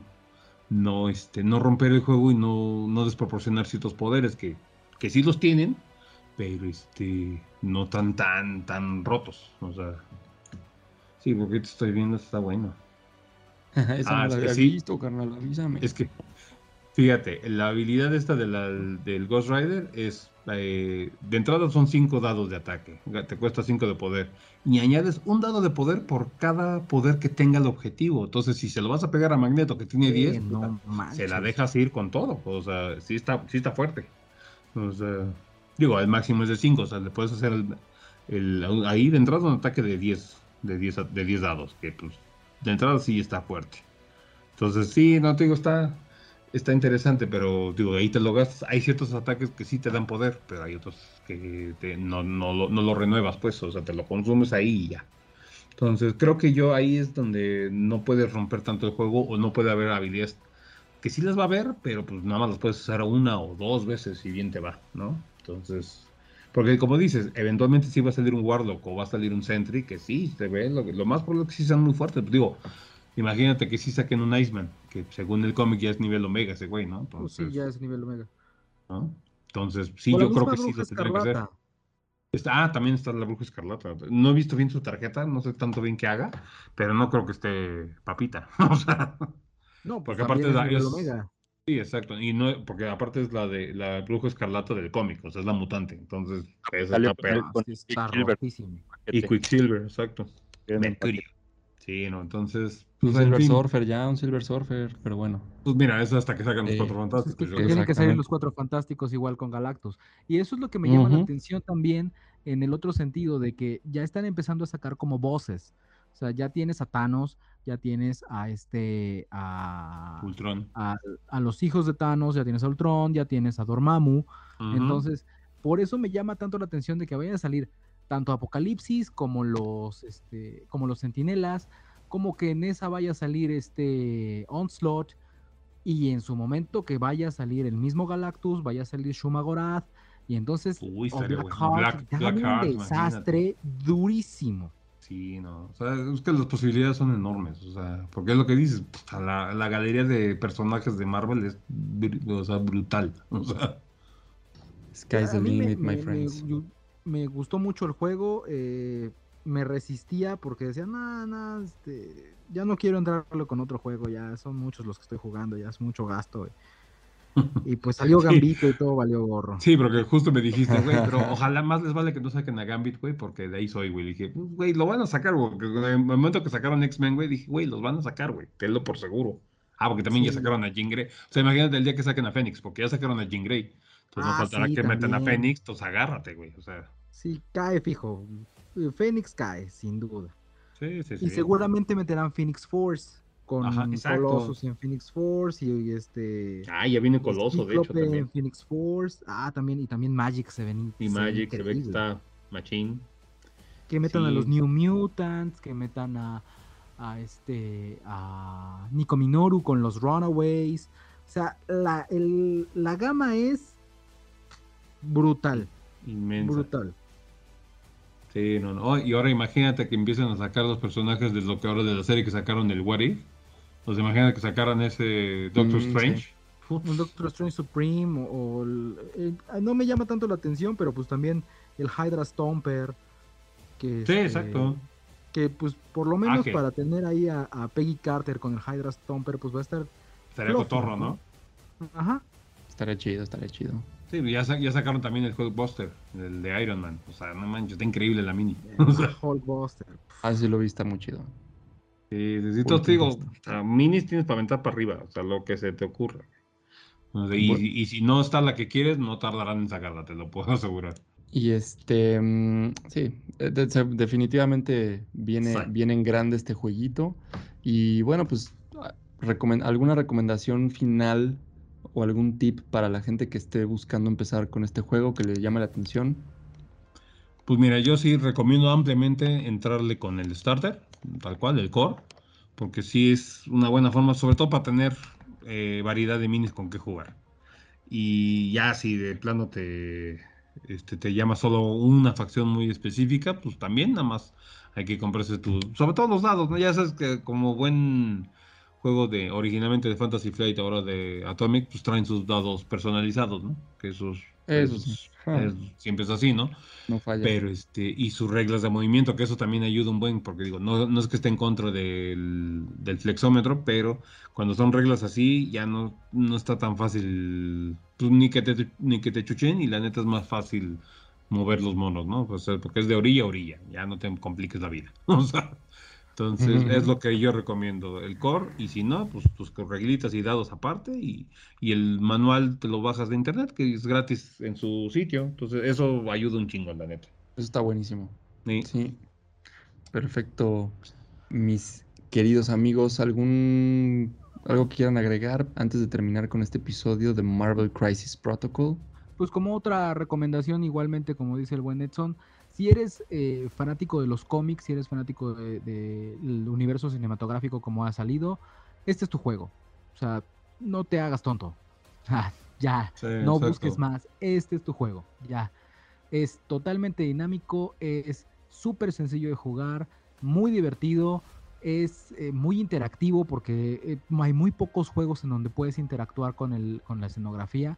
no, este, no romper el juego y no, no desproporcionar ciertos poderes que, que sí los tienen, pero este, no tan, tan, tan rotos. O sea, sí, porque te estoy viendo, está bueno. Esa Ah, no la es que había sí. visto, carnal, avísame. Es que, fíjate, la habilidad esta de la- del Ghost Rider es, eh, de entrada son 5 dados de ataque, te cuesta 5 de poder, y añades un dado de poder por cada poder que tenga el objetivo. Entonces, si se lo vas a pegar a Magneto que tiene 10, Eh, no puta, se la dejas ir con todo, o sea, sí está, sí está fuerte. O sea, digo, el máximo es de 5, o sea, le puedes hacer el, el- ahí de entrada un ataque de 10, de 10, a- de 10 dados, que pues de entrada sí está fuerte. Entonces, sí, no te digo, está, está interesante, pero digo, ahí te lo gastas. Hay ciertos ataques que sí te dan poder, pero hay otros que no, no, lo, no lo renuevas, pues, o sea, te lo consumes ahí y ya. Entonces, creo que yo ahí es donde no puedes romper tanto el juego o no puede haber habilidades que sí las va a haber, pero pues nada más las puedes usar una o dos veces y bien te va, ¿no? Entonces, porque como dices, eventualmente sí va a salir un Warlock o va a salir un Sentry, que sí, se ve, lo, lo más probable es que sí sean muy fuertes. Pues, digo, imagínate que sí saquen un Iceman, que según el cómic ya es nivel Omega ese güey, ¿no? Oh, sí, Entonces, ya es nivel omega. ¿no? Entonces, sí, yo creo que sí lo tendría que hacer. Está- ah, también está la Bruja Escarlata. No he visto bien su tarjeta, no sé tanto bien qué haga, pero no creo que esté papita. o sea, No, pues Porque aparte es es- omega. Sí, exacto. Y no, porque aparte es la de la Bruja Escarlata del cómic, o sea, es la mutante. Entonces, esa Salió está rotísimo. Y Quicksilver, exacto. Mercurio. Sí, no, entonces. Un Pues, en Silver fin, Surfer ya, un Silver Surfer, pero bueno. pues mira, eso hasta que sacan los Eh, cuatro Pues es fantásticos. que tienen que salir los cuatro fantásticos igual con Galactus. Y eso es lo que me llama la atención también en el otro sentido de que ya están empezando a sacar como voces. O sea, ya tienes a Thanos, ya tienes a este, a, Ultron. a, a los hijos de Thanos, ya tienes a Ultron, ya tienes a Dormammu. Ujú. Entonces, por eso me llama tanto la atención de que vayan a salir tanto Apocalipsis como los, este, como los Centinelas, como que en esa vaya a salir este Onslaught y en su momento que vaya a salir el mismo Galactus, vaya a salir Shumagorath y entonces Uy, Black. Heart, Black- un desastre durísimo. Sí, no. O sea, es que las posibilidades son enormes. O sea, porque es lo que dices. puta, La, la galería de personajes de Marvel es br- o sea, brutal. O sea, Sky's the mí me- limit, my me- friends. Me, me gustó mucho el juego. eh, me resistía porque decía, no, no, este, ya no quiero entrarlo con otro juego. Ya son muchos los que estoy jugando, ya es mucho gasto. Y, y pues salió Sí. Gambito y todo valió gorro. sí, porque justo me dijiste, güey, pero ojalá más les vale que no saquen a Gambit, güey, porque de ahí soy, güey. Dije, pues, güey, lo van a sacar, güey. Porque en el momento que sacaron X-Men, güey, dije, güey, los van a sacar, güey. Tenlo por seguro. Ah, porque también ya sacaron a Jean Grey. O sea, imagínate el día que saquen a Fénix, porque ya sacaron a Jean Grey. Entonces Ah, no faltará sí, que metan a. Fénix, entonces agárrate, güey. O sea, Sí, cae fijo. Fénix cae, sin duda. sí, sí, sí. Y seguramente meterán Phoenix Force con Ajá. Colossus en Phoenix Force y, y este. Ah, ya viene Coloso, de hecho, también. en Phoenix Force. Ah, también, y también Magic se ven. Y se ven Magic se ve que está machín. Que metan a los New Mutants, que metan a, a este a Nico Minoru con los Runaways. O sea, la, el- la gama es brutal, Inmensa. brutal. Sí, no, no. Y ahora imagínate que empiecen a sacar los personajes de lo que ahora de la serie que sacaron del What If. Pues imagínate que sacaran ese Doctor Mm, sí. Strange. Un Doctor Strange Supreme o, o el- el- no me llama tanto la atención, pero pues también el Hydra Stomper. Que, Sí, este, exacto. Que pues por lo menos que- para tener ahí a, a Peggy Carter con el Hydra Stomper, pues va a estar... Estaría flojo, cotorro, ¿no? Ajá. Estaría chido, estaría chido. Sí, ya, ya sacaron también el Hulkbuster, el de Iron Man. O sea, no manches, está increíble la mini. O sea, Hulkbuster. Ah, sí lo vi, está muy chido. Sí, entonces te digo, sea, minis tienes para aventar para arriba, o sea, lo que se te ocurra. O sea, y, Bueno. y si no está la que quieres, no tardarán en sacarla, te lo puedo asegurar. Y este, mm, sí, eh, definitivamente viene, Sí. viene en grande este jueguito. Y bueno, pues, ah, recomen- ¿alguna recomendación final o algún tip para la gente que esté buscando empezar con este juego que le llame la atención? Pues mira, yo sí recomiendo ampliamente entrarle con el starter, tal cual, el core, porque sí es una buena forma, sobre todo para tener eh, variedad de minis con que jugar. Y ya si de plano te, este, te llama solo una facción muy específica, pues también nada más hay que comprarse tu... Sobre todo los dados, ¿no? Ya sabes que como buen juego de originalmente de Fantasy Flight, ahora de Atomic, pues traen sus dados personalizados, ¿no? Que esos... Eso sí. Es- siempre es así, ¿no? No falla. Pero este, y sus reglas de movimiento, que eso también ayuda un buen, porque digo, no, no es que esté en contra del, del flexómetro, pero cuando son reglas así, ya no, no está tan fácil, pues, ni que te ni que te chuchen, y la neta es más fácil mover los monos, ¿no? Pues, eh, porque es de orilla a orilla, ya no te compliques la vida. O sea, entonces es lo que yo recomiendo, el core, y si no, pues tus reglitas y dados aparte, y, y el manual te lo bajas de internet, que es gratis en su sitio, entonces eso ayuda un chingo, la neta. Eso está buenísimo. Sí. Sí. Perfecto. Mis queridos amigos, ¿algún algo que quieran agregar antes de terminar con este episodio de Marvel Crisis Protocol? Pues como otra recomendación, igualmente como dice el buen Edson, si eres eh, fanático de los cómics, si eres fanático del de, universo cinematográfico como ha salido, este es tu juego. O sea, no te hagas tonto. Ya, Sí, no exacto. busques más. Este es tu juego. Ya. Es totalmente dinámico, es súper sencillo de jugar, muy divertido, es eh, muy interactivo porque eh, hay muy pocos juegos en donde puedes interactuar con, el, con la escenografía.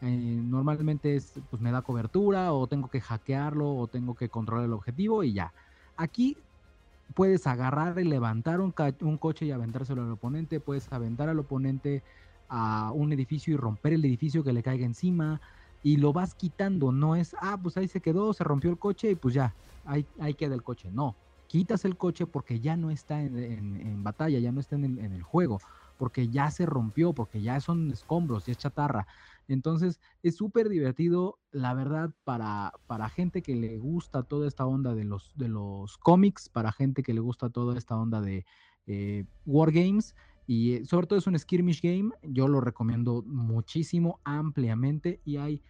Eh, normalmente es, pues me da cobertura o tengo que hackearlo o tengo que controlar el objetivo y ya. Aquí puedes agarrar y levantar un, coche y aventárselo al oponente, puedes aventar al oponente a un edificio y romper el edificio que le caiga encima y lo vas quitando, no es, ah, pues ahí se quedó, se rompió el coche y pues ya, ahí, ahí queda el coche, no, quitas el coche porque ya no está en, en- en batalla, ya no está en el, en el juego, porque ya se rompió, porque ya son escombros, ya es chatarra. Entonces es súper divertido, la verdad, para, para gente que le gusta toda esta onda de los, de los cómics, para gente que le gusta toda esta onda de eh, Wargames. Y eh, sobre todo es un skirmish game, yo lo recomiendo muchísimo, ampliamente. Y hay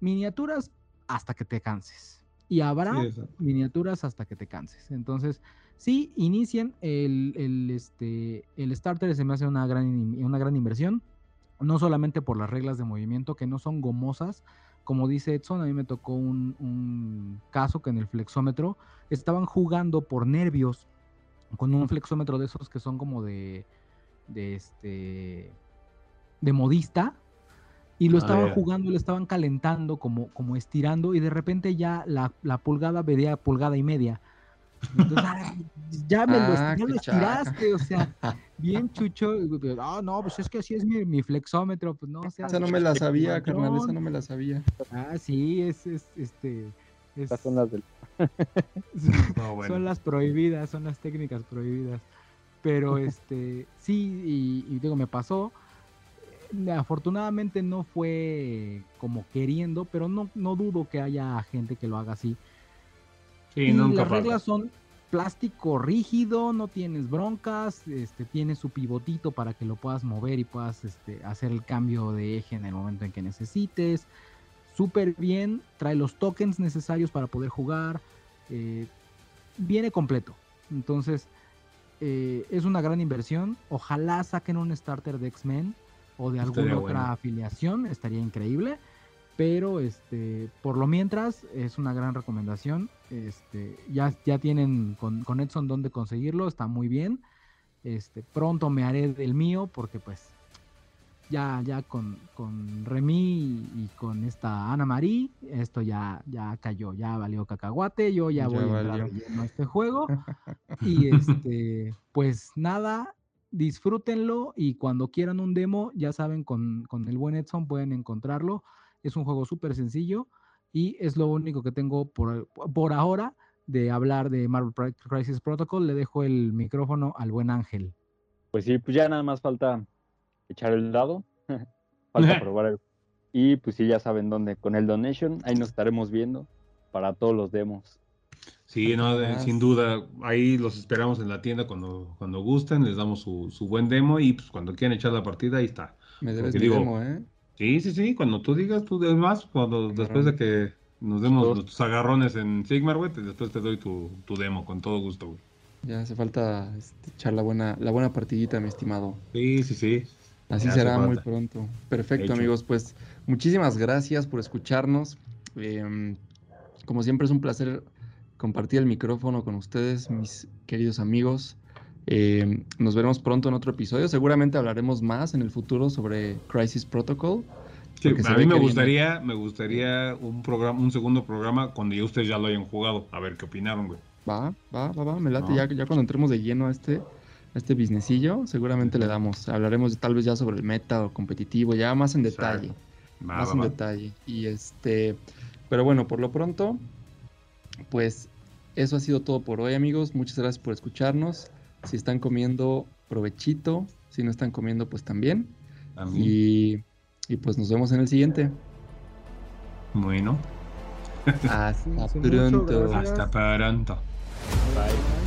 miniaturas hasta que te canses. Y habrá Sí, miniaturas hasta que te canses. Entonces, sí, inicien el, el, este, el starter, se me hace una gran, una gran inversión no solamente por las reglas de movimiento que no son gomosas, como dice Edson, a mí me tocó un, un caso que en el flexómetro estaban jugando por nervios con un flexómetro de esos que son como de, de este, de modista, y lo Ah, estaban jugando lo estaban calentando, como, como estirando, y de repente ya la, la pulgada vería pulgada y media. Entonces, ya me lo, Ah, ya estiraste, o sea, bien chucho. Ah, no, pues es que así es mi, mi flexómetro, pues no, o sea, Esa no me la sabía, carnal, esa no me la sabía. Ah, sí, es, es este. es- Estas son las del... No, bueno. son las prohibidas, son las técnicas prohibidas. Pero este, sí, y, y digo, me pasó. Eh, Afortunadamente no fue como queriendo, pero no, no dudo que haya gente que lo haga así. Sí, y nunca las falta. reglas son plástico rígido, no tienes broncas, este, tiene su pivotito para que lo puedas mover y puedas este, hacer el cambio de eje en el momento en que necesites. Súper bien, trae los tokens necesarios para poder jugar. eh, viene completo. Entonces, eh, es una gran inversión. Ojalá saquen un starter de X-Men o de alguna otra afiliación, estaría increíble. Pero este, por lo mientras, es una gran recomendación. Este, ya, ya tienen con, con Edson dónde conseguirlo, está muy bien. Este, pronto me haré del mío, porque pues ya, ya con, con Remy y, con esta Ana Marie, esto ya, ya cayó, ya valió cacahuate, yo ya, Ya voy a entrar valió. de lleno a este juego. Y este, pues nada, disfrútenlo y cuando quieran un demo, ya saben, con, con el buen Edson pueden encontrarlo. Es un juego súper sencillo y es lo único que tengo por, por ahora de hablar de Marvel Crisis Protocol. Le dejo el micrófono al buen Ángel. Pues sí, pues ya nada más falta echar el dado. falta probar el... Y pues sí, ya saben dónde. Con el donation, ahí nos estaremos viendo para todos los demos. Sí, no, de- sin duda. Ahí los esperamos en la tienda cuando, cuando gusten, les damos su, su buen demo y pues cuando quieran echar la partida, ahí está. Me debes Porque mi digo, demo, ¿eh? Sí, sí, sí, cuando tú digas, tú des más, cuando después de que nos demos Todos. nuestros agarrones en Sigmar, güey, te- después te doy tu, tu demo con todo gusto, güey. Ya hace falta este, echar la buena, la buena partidita, mi estimado. Sí, sí, sí. Así Ya será muy pronto. Perfecto, amigos. Pues muchísimas gracias por escucharnos. Em, como siempre es un placer compartir el micrófono con ustedes, mis queridos amigos. Em, nos veremos pronto en otro episodio. Seguramente hablaremos más en el futuro sobre Crisis Protocol. Sí, a mí me viene- gustaría, me gustaría un programa, un segundo programa cuando ya ustedes ya lo hayan jugado. A ver qué opinaron, güey. Va, va, va, va, me late. No. Ya, ya cuando entremos de lleno a este, a este businessillo, seguramente le damos. Hablaremos tal vez ya sobre el meta o competitivo, ya más en detalle. Exacto. Más va, en va. detalle. Y este, pero bueno, por lo pronto, pues eso ha sido todo por hoy, amigos. Muchas gracias por escucharnos. Si están comiendo, provechito. Si no están comiendo, pues también. Mí. Y, y pues nos vemos en el siguiente. Bueno, Hasta pronto. hasta pronto. Bye.